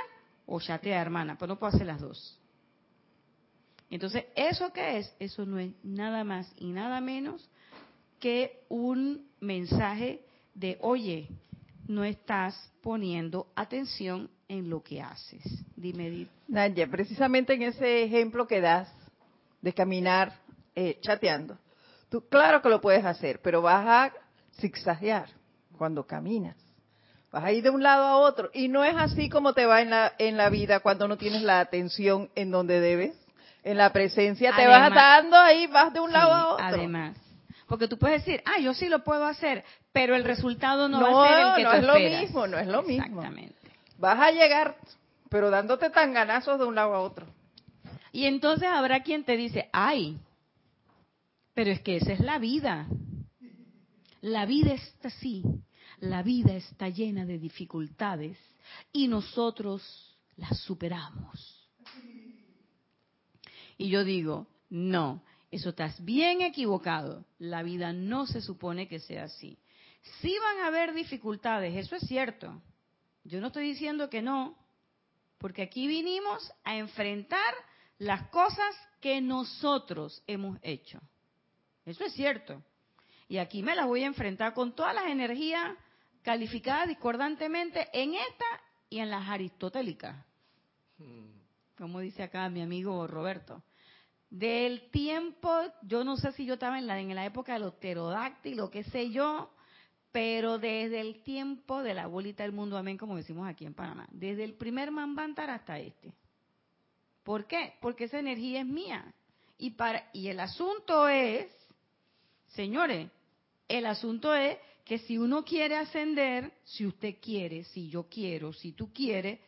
o chatea, hermana, pero no puedo hacer las dos. Entonces, ¿eso qué es? Eso no es nada más y nada menos que un mensaje de, oye, no estás poniendo atención en lo que haces. Dime, Edith.
Nadia, precisamente en ese ejemplo que das de caminar eh, chateando, tú claro que lo puedes hacer, pero vas a zigzaguear cuando caminas. Vas a ir de un lado a otro. Y no es así como te va en la, en la vida cuando no tienes la atención en donde debes. En la presencia te vas dando ahí, vas de un lado a otro.
Además, porque tú puedes decir, ah, yo sí lo puedo hacer, pero el resultado no, va a ser el que
no
tú
es
esperas.
lo mismo, no es lo mismo.
Exactamente.
Vas a llegar, pero dándote tan ganazos de un lado a otro.
Y entonces habrá quien te dice, ay, pero es que esa es la vida. La vida está así, la vida está llena de dificultades y nosotros las superamos. Y yo digo, no, eso estás bien equivocado. La vida no se supone que sea así. Sí van a haber dificultades, eso es cierto. Yo no estoy diciendo que no, porque aquí vinimos a enfrentar las cosas que nosotros hemos hecho. Eso es cierto. Y aquí me las voy a enfrentar con todas las energías calificadas discordantemente en esta y en las aristotélicas. Como dice acá mi amigo Roberto. Del tiempo, yo no sé si yo estaba en la, en la época de los pterodáctilos, qué sé yo, pero desde el tiempo de la bolita del mundo, amén, como decimos aquí en Panamá, desde el primer Mambantar hasta este. ¿Por qué? Porque esa energía es mía. Y, para, y el asunto es, señores, el asunto es que si uno quiere ascender, si usted quiere, si yo quiero, si tú quieres,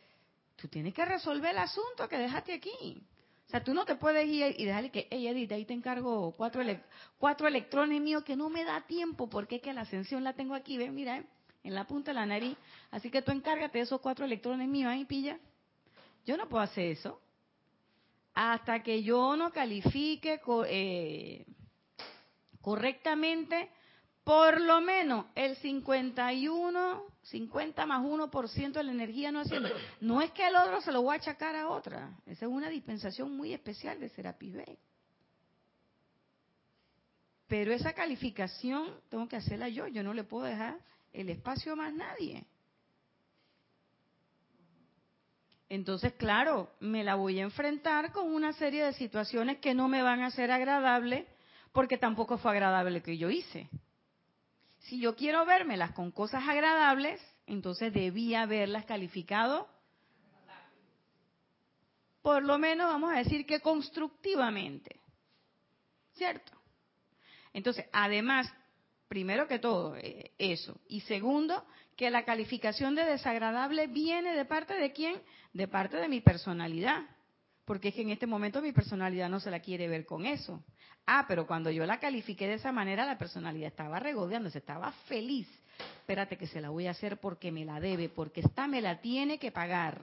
tú tienes que resolver el asunto que dejaste aquí. O sea, tú no te puedes ir y dejarle que, hey Edith, ahí te encargo cuatro, cuatro electrones míos que no me da tiempo porque es que la ascensión la tengo aquí, ven, mira, en la punta de la nariz. Así que tú encárgate de esos cuatro electrones míos ahí, pilla. Yo no puedo hacer eso. Hasta que yo no califique eh, correctamente por lo menos el 51, 50 más 1% de la energía no haciendo. No es que el otro se lo voy a achacar a otra. Esa es una dispensación muy especial de Serapis Bay. Pero esa calificación tengo que hacerla yo. Yo no le puedo dejar el espacio a más nadie. Entonces, claro, me la voy a enfrentar con una serie de situaciones que no me van a ser agradables porque tampoco fue agradable lo que yo hice. Si yo quiero vérmelas con cosas agradables, entonces debía haberlas calificado, por lo menos vamos a decir que constructivamente. ¿Cierto? Entonces, además, primero que todo, eh, eso. Y segundo, que la calificación de desagradable viene de parte de quién? De parte de mi personalidad. Porque es que en este momento mi personalidad no se la quiere ver con eso. Ah, pero cuando yo la califiqué de esa manera, la personalidad estaba regodeándose, estaba feliz. Espérate que se la voy a hacer porque me la debe, porque esta me la tiene que pagar.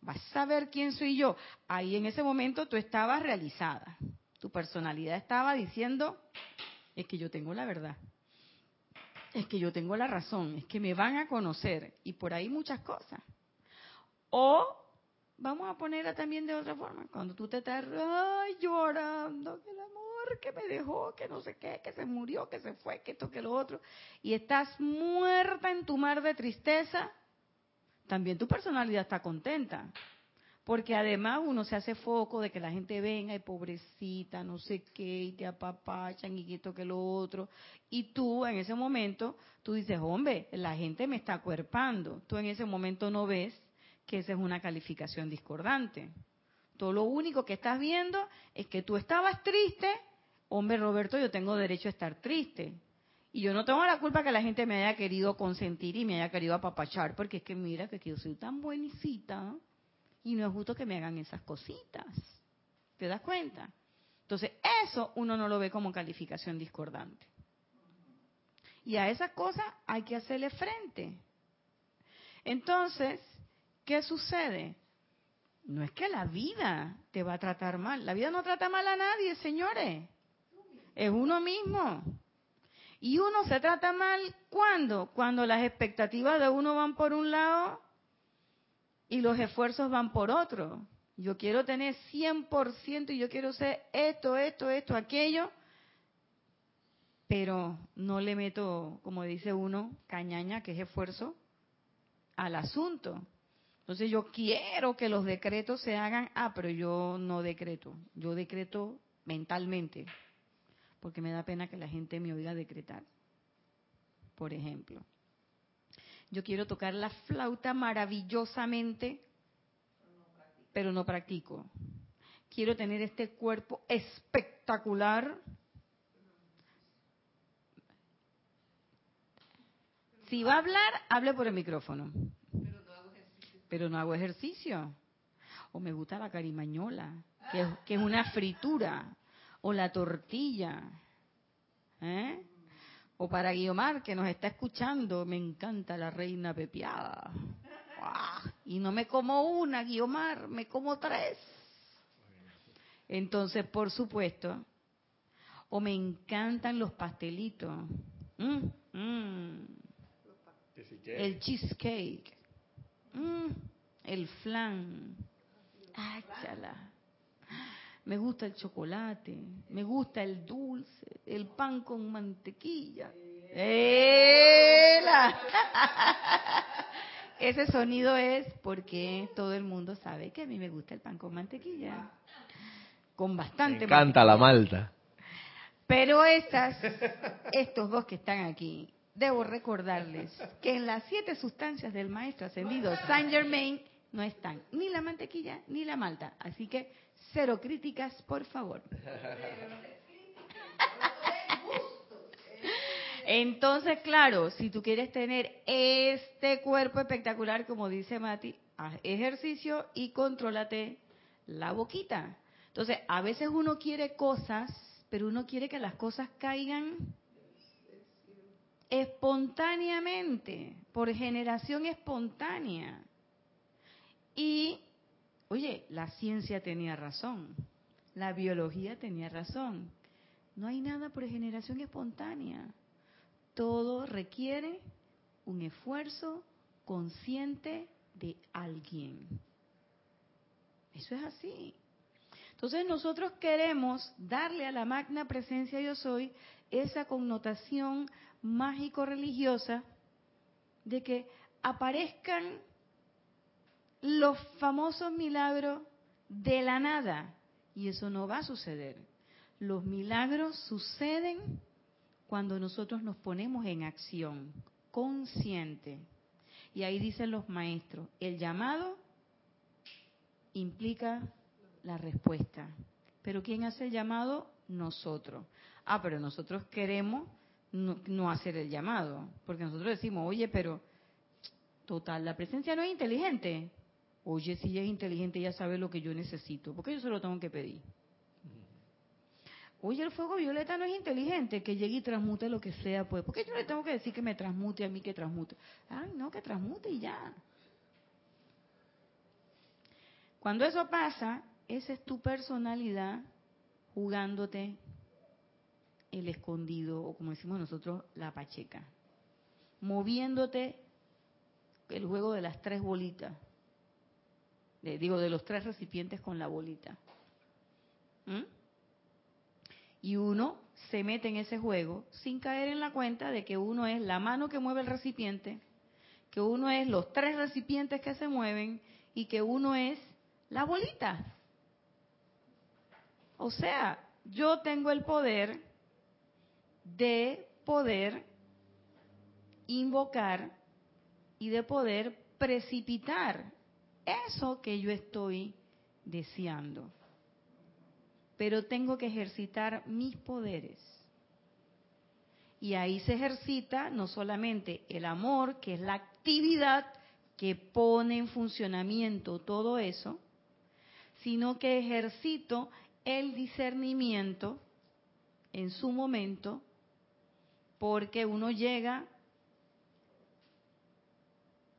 Vas a ver quién soy yo. Ahí en ese momento tú estabas realizada. Tu personalidad estaba diciendo, es que yo tengo la verdad. Es que yo tengo la razón, es que me van a conocer. Y por ahí muchas cosas. O vamos a ponerla también de otra forma. Cuando tú te estás llorando, que el amor que me dejó, que no sé qué, que se murió, que se fue, que esto, que lo otro, y estás muerta en tu mar de tristeza, también tu personalidad está contenta. Porque además uno se hace foco de que la gente venga y pobrecita, no sé qué, y te apapachan y esto que lo otro. Y tú en ese momento, tú dices, hombre, la gente me está cuerpando. Tú en ese momento no ves que esa es una calificación discordante. Todo lo único que estás viendo es que tú estabas triste, hombre Roberto, yo tengo derecho a estar triste. Y yo no tengo la culpa que la gente me haya querido consentir y me haya querido apapachar, porque es que mira que yo soy tan buenicita y no es justo que me hagan esas cositas. ¿Te das cuenta? Entonces, eso uno no lo ve como calificación discordante. Y a esas cosas hay que hacerle frente. Entonces, ¿qué sucede? No es que la vida te va a tratar mal. La vida no trata mal a nadie, señores. Es uno mismo. Y uno se trata mal cuando? Cuando las expectativas de uno van por un lado y los esfuerzos van por otro. Yo quiero tener 100% y yo quiero ser esto, esto, esto, aquello, pero no le meto, como dice uno, cañaña, que es esfuerzo, al asunto. Entonces yo quiero que los decretos se hagan, ah, pero yo no decreto, yo decreto mentalmente, porque me da pena que la gente me oiga decretar, por ejemplo. Yo quiero tocar la flauta maravillosamente, pero no practico. Quiero tener este cuerpo espectacular. Si va a hablar, hable por el micrófono. Pero no hago ejercicio. O me gusta la carimañola, que es, que es una fritura. O la tortilla. ¿Eh? O para Guiomar, que nos está escuchando, me encanta la reina pepiada. Y no me como una, Guiomar, me como tres. Entonces, por supuesto, o me encantan los pastelitos. Mm, mm. El cheesecake. Mm, el flan. Ay, chala. Me gusta el chocolate, me gusta el dulce, el pan con mantequilla. Ese sonido es porque todo el mundo sabe que a mí me gusta el pan con mantequilla. Con bastante
Me encanta la malta.
Pero estas, estos dos que están aquí, debo recordarles que en las siete sustancias del maestro ascendido Saint Germain no están ni la mantequilla ni la malta. Así que cero críticas, por favor. Entonces, claro, si tú quieres tener este cuerpo espectacular, como dice Mati, haz ejercicio y contrólate la boquita. Entonces, a veces uno quiere cosas, pero uno quiere que las cosas caigan espontáneamente, por generación espontánea. Y, oye, la ciencia tenía razón, la biología tenía razón. No hay nada por generación espontánea. Todo requiere un esfuerzo consciente de alguien. Eso es así. Entonces nosotros queremos darle a la magna presencia yo soy esa connotación mágico-religiosa de que aparezcan los famosos milagros de la nada. Y eso no va a suceder. Los milagros suceden cuando nosotros nos ponemos en acción consciente. Y ahí dicen los maestros, el llamado implica la respuesta. Pero ¿quién hace el llamado? Nosotros. Ah, pero nosotros queremos no, hacer el llamado, porque nosotros decimos, oye, pero total, la presencia no es inteligente. Oye, si ella es inteligente, ella sabe lo que yo necesito, porque yo se lo tengo que pedir. Oye, el fuego violeta no es inteligente, que llegue y transmute lo que sea, pues. ¿Por qué yo le tengo que decir que me transmute a mí que transmute? Ay, no, que transmute y ya. Cuando eso pasa, esa es tu personalidad jugándote el escondido, o como decimos nosotros, la pacheca. Moviéndote el juego de las tres bolitas. digo, de los tres recipientes con la bolita. ¿Mm? Y uno se mete en ese juego sin caer en la cuenta de que uno es la mano que mueve el recipiente, que uno es los tres recipientes que se mueven y que uno es la bolita. O sea, yo tengo el poder de poder invocar y de poder precipitar eso que yo estoy deseando pero tengo que ejercitar mis poderes. Y ahí se ejercita no solamente el amor, que es la actividad que pone en funcionamiento todo eso, sino que ejercito el discernimiento en su momento porque uno llega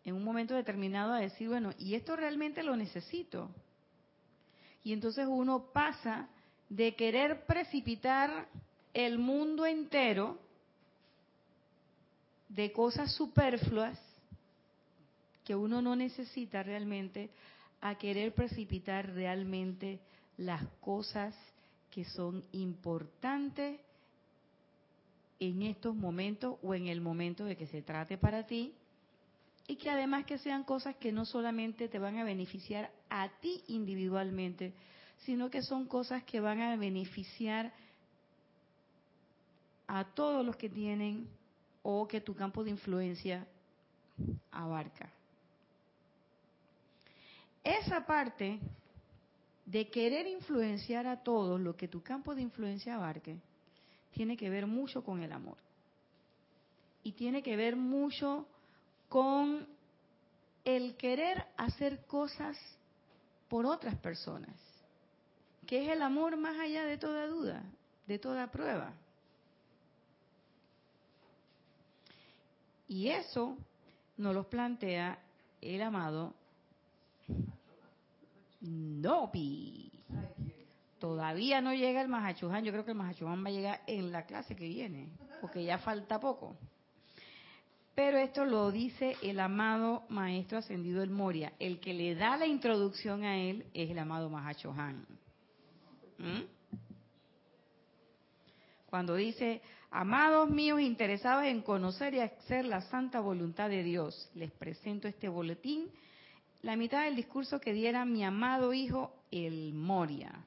en un momento determinado a decir, bueno, ¿y esto realmente lo necesito? Y entonces uno pasa de querer precipitar el mundo entero de cosas superfluas que uno no necesita realmente a querer precipitar realmente las cosas que son importantes en estos momentos o en el momento de que se trate para ti y que además que sean cosas que no solamente te van a beneficiar a ti individualmente, sino que son cosas que van a beneficiar a todos los que tienen o que tu campo de influencia abarca. Esa parte de querer influenciar a todos lo que tu campo de influencia abarque, tiene que ver mucho con el amor. Y tiene que ver mucho con el querer hacer cosas por otras personas, que es el amor más allá de toda duda, de toda prueba. Y eso nos lo plantea el amado Nopi. Todavía no llega el Mahachuhan, yo creo que el Mahachuhan va a llegar en la clase que viene, porque ya falta poco. Pero esto lo dice el amado Maestro Ascendido el Moria. El que le da la introducción a él es el amado Mahachohan. ¿Mm? Cuando dice, amados míos interesados en conocer y hacer la santa voluntad de Dios, les presento este boletín, la mitad del discurso que diera mi amado hijo el Moria,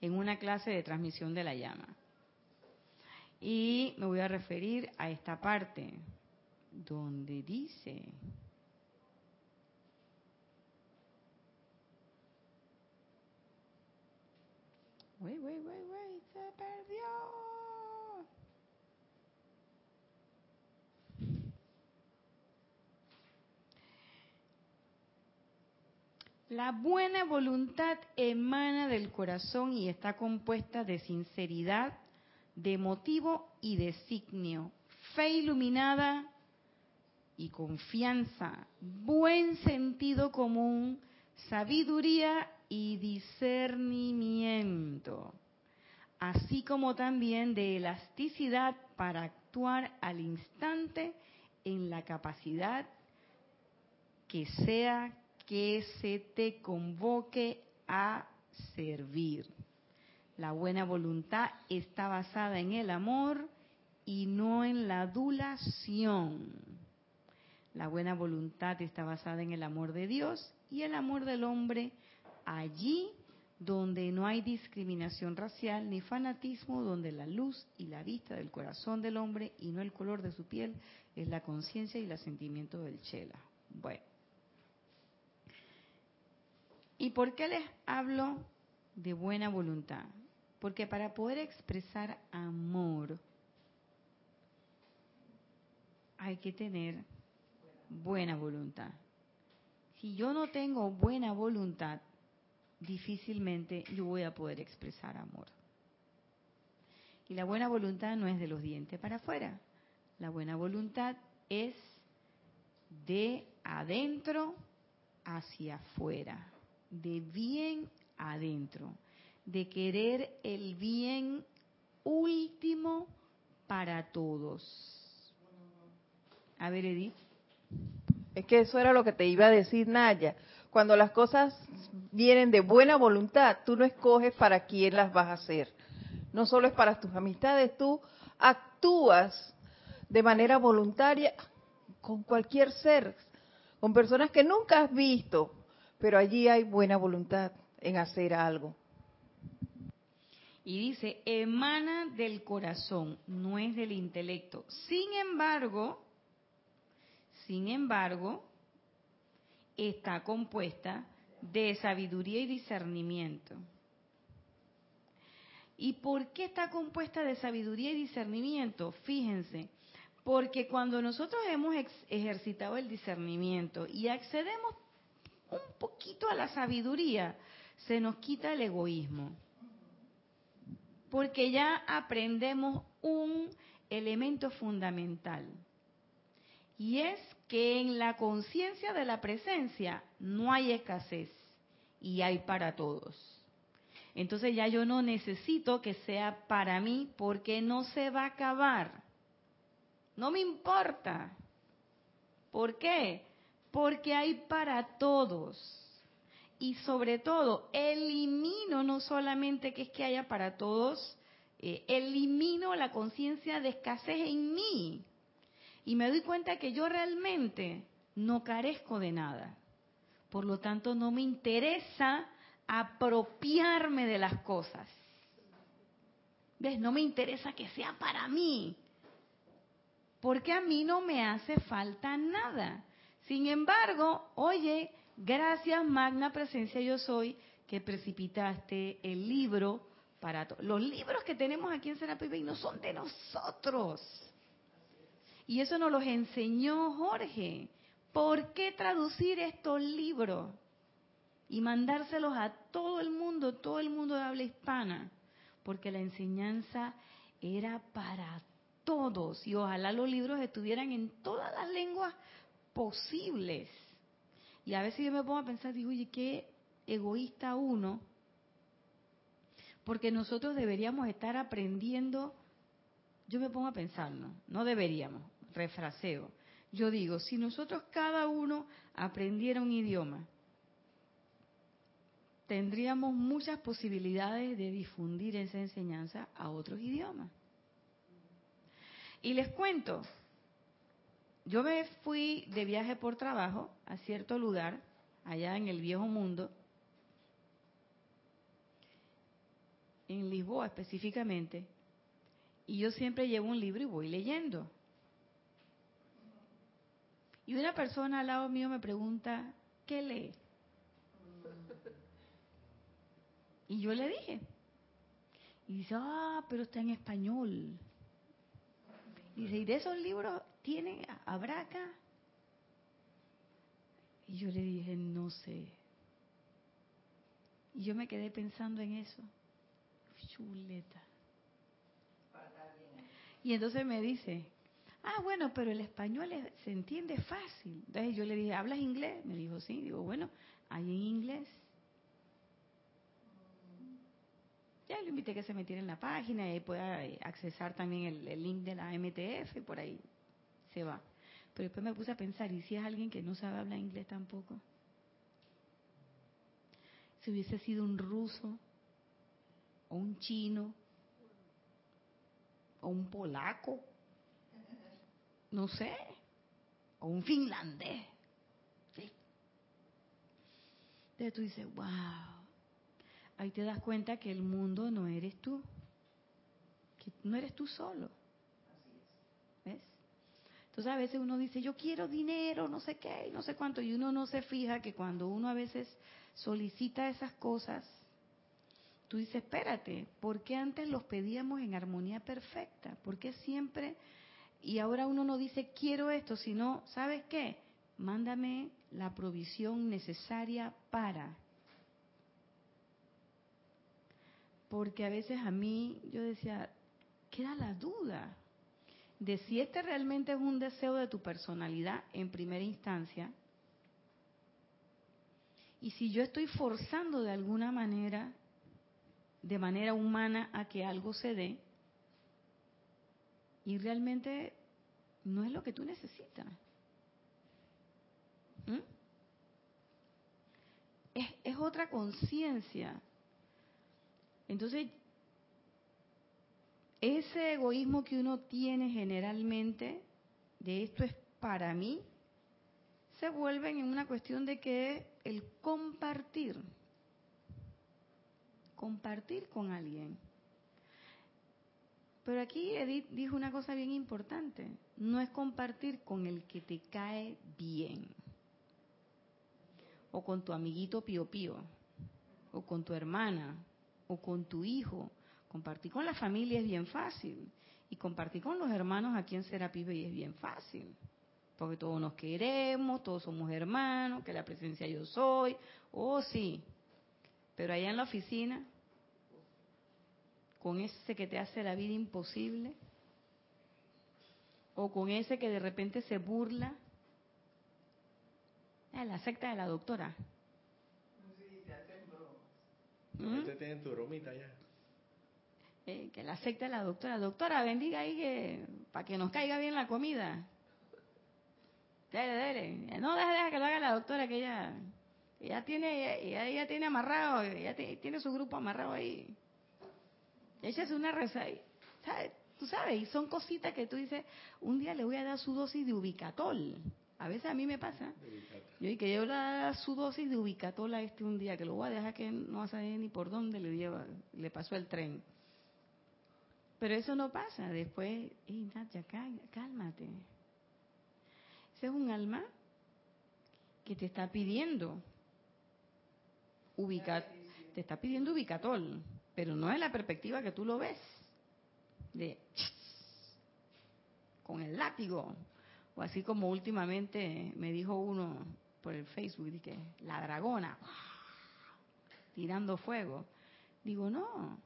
en una clase de transmisión de la llama. Y me voy a referir a esta parte donde dice, Wey, wey, wey, wey, se perdió. La buena voluntad emana del corazón y está compuesta de sinceridad, de motivo y designio, fe iluminada y confianza, buen sentido común, sabiduría y discernimiento, así como también de elasticidad para actuar al instante en la capacidad que sea que se te convoque a servir. La buena voluntad está basada en el amor y no en la adulación. La buena voluntad está basada en el amor de Dios y el amor del hombre allí donde no hay discriminación racial ni fanatismo, donde la luz y la vista del corazón del hombre y no el color de su piel es la conciencia y el sentimiento del chela. Bueno. ¿Y por qué les hablo de buena voluntad? Porque para poder expresar amor hay que tener buena voluntad. Si yo no tengo buena voluntad, difícilmente yo voy a poder expresar amor. Y la buena voluntad no es de los dientes para afuera. La buena voluntad es de adentro hacia afuera, de bien adentro de querer el bien último para todos. A ver, Edith.
Es que eso era lo que te iba a decir, Naya. Cuando las cosas vienen de buena voluntad, tú no escoges para quién las vas a hacer. No solo es para tus amistades, tú actúas de manera voluntaria con cualquier ser, con personas que nunca has visto, pero allí hay buena voluntad en hacer algo.
Y dice, emana del corazón, no es del intelecto. Sin embargo, sin embargo, está compuesta de sabiduría y discernimiento. ¿Y por qué está compuesta de sabiduría y discernimiento? Fíjense, porque cuando nosotros hemos ejercitado el discernimiento y accedemos un poquito a la sabiduría, se nos quita el egoísmo Porque ya aprendemos un elemento fundamental. Y es que en la conciencia de la presencia no hay escasez y hay para todos. Entonces ya yo no necesito que sea para mí porque no se va a acabar. No me importa. ¿Por qué? Porque hay para todos. Y sobre todo, elimino no solamente que es que haya para todos, eh, elimino la conciencia de escasez en mí. Y me doy cuenta que yo realmente no carezco de nada. Por lo tanto, no me interesa apropiarme de las cosas. ¿Ves? No me interesa que sea para mí. Porque a mí no me hace falta nada. Sin embargo, oye, gracias Magna Presencia Yo Soy, que precipitaste el libro para todos. Los libros que tenemos aquí en Serapis Bay no son de nosotros. Y eso nos los enseñó Jorge. ¿Por qué traducir estos libros y mandárselos a todo el mundo, todo el mundo de habla hispana? Porque la enseñanza era para todos y ojalá los libros estuvieran en todas las lenguas posibles. Y a veces yo me pongo a pensar, digo, oye, qué egoísta uno, porque nosotros deberíamos estar aprendiendo, yo me pongo a pensar, no, no deberíamos, refraseo. Yo digo, si nosotros cada uno aprendiera un idioma, tendríamos muchas posibilidades de difundir esa enseñanza a otros idiomas. Y les cuento, yo me fui de viaje por trabajo a cierto lugar, allá en el viejo mundo, en Lisboa específicamente, y yo siempre llevo un libro y voy leyendo. Y una persona al lado mío me pregunta, ¿qué lee? Y yo le dije. Y dice, ah, pero está en español. Y dice, ¿y de esos libros tiene, habrá acá? Y yo le dije, no sé. Y yo me quedé pensando en eso. Chuleta. Y entonces me dice, ah, bueno, pero el español se entiende fácil. Entonces yo le dije, ¿hablas inglés? Me dijo, sí. Digo, bueno, hay en inglés. Ya le invité a que se metiera en la página y pueda eh, accesar también el, el link de la MTF por ahí se va. Pero después me puse a pensar, ¿y si es alguien que no sabe hablar inglés tampoco? Si hubiese sido un ruso, o un chino, o un polaco, no sé, o un finlandés. ¿sí? Entonces tú dices, wow, ahí te das cuenta que el mundo no eres tú, que no eres tú solo. ¿Ves? Entonces a veces uno dice, yo quiero dinero, no sé qué, no sé cuánto, y uno no se fija que cuando uno a veces solicita esas cosas, tú dices, espérate, ¿por qué antes los pedíamos en armonía perfecta? ¿Por qué siempre, y ahora uno no dice, quiero esto, sino, ¿sabes qué? Mándame la provisión necesaria para. Porque a veces a mí yo decía, queda la duda de si este realmente es un deseo de tu personalidad en primera instancia, y si yo estoy forzando de alguna manera de manera humana a que algo se dé y realmente no es lo que tú necesitas. ¿Mm? Es, es otra conciencia. Entonces, ese egoísmo que uno tiene generalmente, de esto es para mí, se vuelve en una cuestión de que el compartir compartir con alguien. Pero aquí Edith dijo una cosa bien importante, no es compartir con el que te cae bien, o con tu amiguito pío pío, o con tu hermana, o con tu hijo. Compartir con la familia es bien fácil, y compartir con los hermanos aquí en Serapis Bay es bien fácil, porque todos nos queremos, todos somos hermanos, que la presencia yo soy, oh sí, pero allá en la oficina, con ese que te hace la vida imposible, o con ese que de repente se burla. Ah, la secta de la doctora. ¿Mm?
Ustedes tienen tu bromita ya.
Eh, que la de la doctora. Doctora, bendiga ahí que para que nos caiga bien la comida. Dale, dale. No, deja, deja que lo haga la doctora, que ella, ella tiene, ella, ella tiene amarrado, ella ti- tiene su grupo amarrado ahí. Échase una reza. ¿Sabes? Tú sabes, y son cositas que tú dices, un día le voy a dar su dosis de ubicatol. A veces a mí me pasa. Yo y que yo le dar su dosis de ubicatol a este un día, que lo voy a dejar que no saber ni por dónde le lleva, le pasó el tren. Pero eso no pasa. Después, hey, Nadia, cá- cálmate. Ese es un alma que te está pidiendo ubicar, te está pidiendo ubicatol, pero no es la perspectiva que tú lo ves. De con el látigo. O así como últimamente me dijo uno por el Facebook, dije, la dragona, tirando fuego. Digo, no,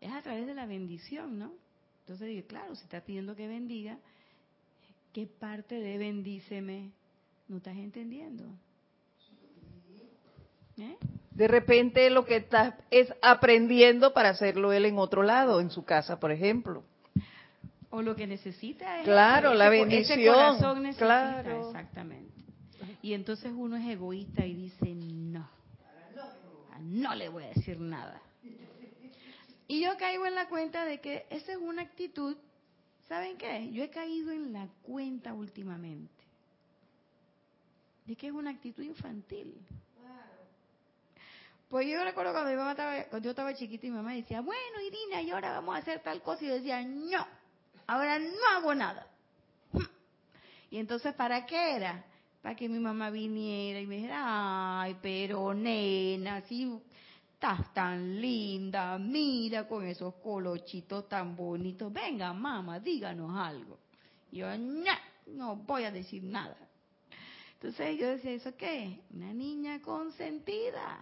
es a través de la bendición, ¿no? Entonces digo, claro, si estás pidiendo que bendiga, ¿qué parte de bendíceme no estás entendiendo? ¿Eh?
De repente lo que estás es aprendiendo para hacerlo él en otro lado, en su casa, por ejemplo.
O lo que necesita es
Claro,
ese
la bendición,
Ese corazón necesita,
claro.
exactamente. Y entonces uno es egoísta y dice, no, no le voy a decir nada. Y yo caigo en la cuenta de que esa es una actitud, ¿saben qué? Yo he caído en la cuenta últimamente de que es una actitud infantil. Pues yo recuerdo cuando, mi mamá estaba, cuando yo estaba chiquita y mi mamá decía, bueno Irina, y ahora vamos a hacer tal cosa. Y yo decía, no, ahora no hago nada. Y entonces, ¿para qué era? Para que mi mamá viniera y me dijera, ay, pero nena, si estás tan linda, mira con esos colochitos tan bonitos. Venga, mamá, díganos algo. Yo, no voy a decir nada. Entonces yo decía, ¿eso qué? Una niña consentida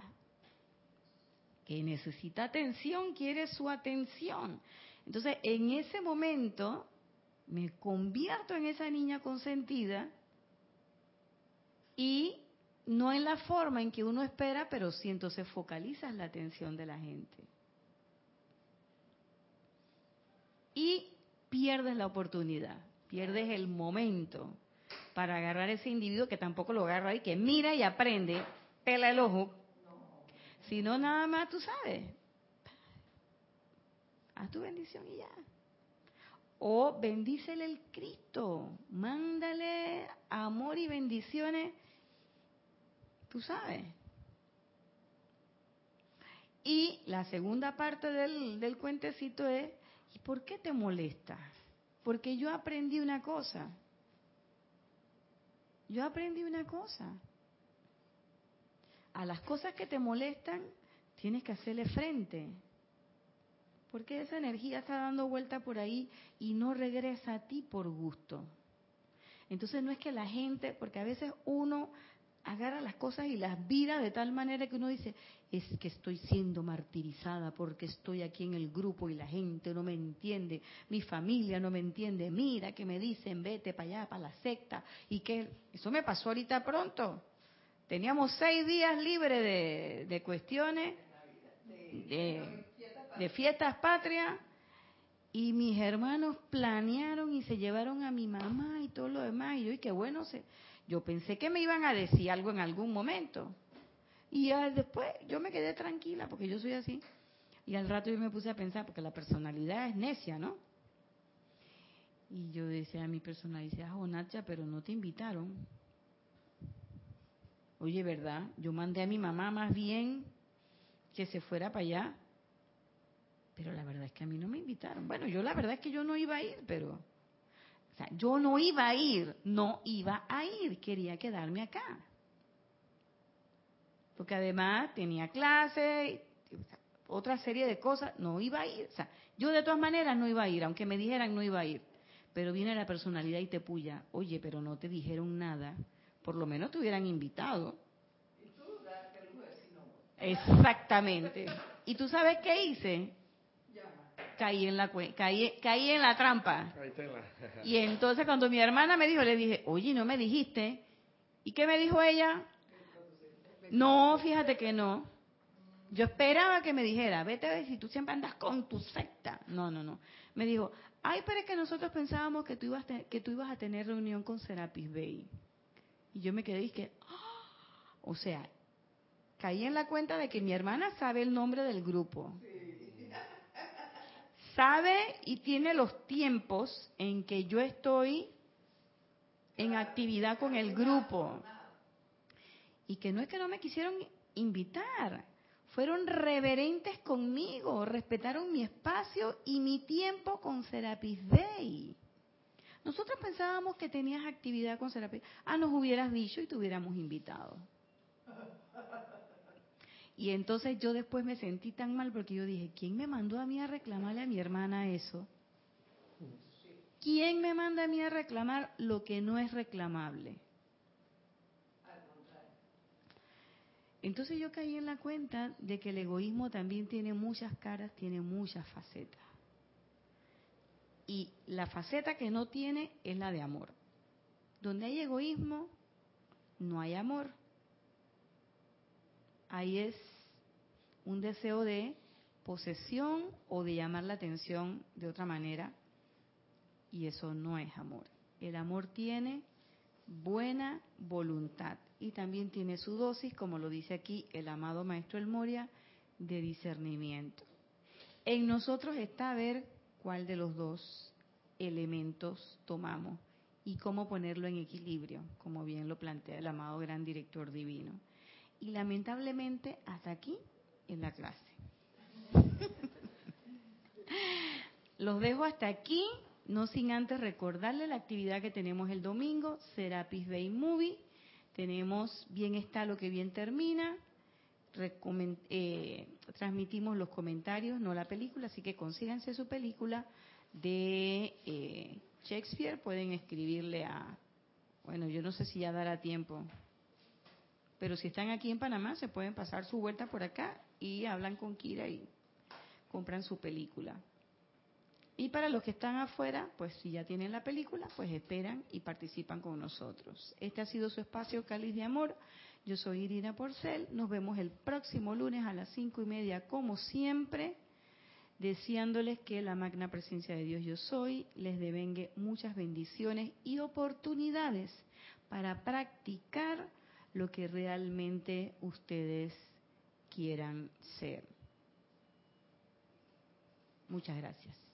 que necesita atención, quiere su atención. Entonces, en ese momento, me convierto en esa niña consentida y no en la forma en que uno espera, pero sí entonces focalizas la atención de la gente. Y pierdes la oportunidad, pierdes el momento para agarrar ese individuo que tampoco lo agarra ahí, que mira y aprende, pela el ojo, sino nada más tú sabes. Haz tu bendición y ya. O bendícele el Cristo, mándale amor y bendiciones, tú sabes. Y la segunda parte del, del cuentecito es, ¿y por qué te molesta? Porque yo aprendí una cosa. Yo aprendí una cosa. A las cosas que te molestan, tienes que hacerle frente. Porque esa energía está dando vuelta por ahí y no regresa a ti por gusto. Entonces no es que la gente, porque a veces uno agarra las cosas y las vira de tal manera que uno dice, es que estoy siendo martirizada porque estoy aquí en el grupo y la gente no me entiende, mi familia no me entiende, mira que me dicen, vete para allá, para la secta, y que eso me pasó ahorita pronto. Teníamos seis días libres de, de cuestiones, de, de fiestas patrias, y mis hermanos planearon y se llevaron a mi mamá y todo lo demás, y yo, y qué bueno, se, yo pensé que me iban a decir algo en algún momento. Y después yo me quedé tranquila porque yo soy así. Y al rato yo me puse a pensar, porque la personalidad es necia, ¿no? Y yo decía a mi personalidad, oh Nacha, pero no te invitaron. Oye, ¿verdad? Yo mandé a mi mamá más bien que se fuera para allá. Pero la verdad es que a mí no me invitaron. Bueno, yo la verdad es que yo no iba a ir, pero... O sea, yo no iba a ir, no iba a ir, quería quedarme acá. Porque además tenía clase, otra serie de cosas, no iba a ir. O sea, yo de todas maneras no iba a ir, aunque me dijeran no iba a ir. Pero viene la personalidad y te puya, oye, pero no te dijeron nada, por lo menos te hubieran invitado. Exactamente. ¿Y tú sabes qué hice? Caí en la caí, caí en la trampa. Y entonces cuando mi hermana me dijo, le dije, oye, no me dijiste. ¿Y qué me dijo ella? No, fíjate que no. Yo esperaba que me dijera, vete a ver si tú siempre andas con tu secta. No, no, no. Me dijo, ay, pero es que nosotros pensábamos que tú ibas, que tú ibas a tener reunión con Serapis Bay. Y yo me quedé y que, ¡ah! o sea, caí en la cuenta de que mi hermana sabe el nombre del grupo. Sabe y tiene los tiempos en que yo estoy en actividad con el grupo. Y que no es que no me quisieron invitar, fueron reverentes conmigo, respetaron mi espacio y mi tiempo con Serapis Bay. Nosotros pensábamos que tenías actividad con Serapis. Ah, nos hubieras dicho y te hubiéramos invitado. Y entonces yo después me sentí tan mal porque yo dije, ¿quién me mandó a mí a reclamarle a mi hermana eso? ¿Quién me manda a mí a reclamar lo que no es reclamable? Entonces yo caí en la cuenta de que el egoísmo también tiene muchas caras, tiene muchas facetas. Y la faceta que no tiene es la de amor. Donde hay egoísmo, no hay amor. Ahí es un deseo de posesión o de llamar la atención de otra manera. Y eso no es amor. El amor tiene buena voluntad y también tiene su dosis, como lo dice aquí el amado Maestro El Moria, de discernimiento. En nosotros está ver cuál de los dos elementos tomamos y cómo ponerlo en equilibrio, como bien lo plantea el amado Gran Director Divino. Y lamentablemente hasta aquí en la clase. Los dejo hasta aquí, no sin antes recordarle la actividad que tenemos el domingo, Serapis Bay Movie, tenemos bien está lo que bien termina. Eh, transmitimos los comentarios, no la película, así que consíganse su película de eh, Shakespeare. Pueden escribirle a, bueno, yo no sé si ya dará tiempo, pero si están aquí en Panamá se pueden pasar su vuelta por acá y hablan con Kira y compran su película. Y para los que están afuera, pues si ya tienen la película, pues esperan y participan con nosotros. Este ha sido su espacio Cáliz de Amor. Yo soy Irina Porcel. Nos vemos el próximo lunes a las cinco y media, como siempre, deseándoles que la magna presencia de Dios Yo Soy les devengue muchas bendiciones y oportunidades para practicar lo que realmente ustedes quieran ser. Muchas gracias.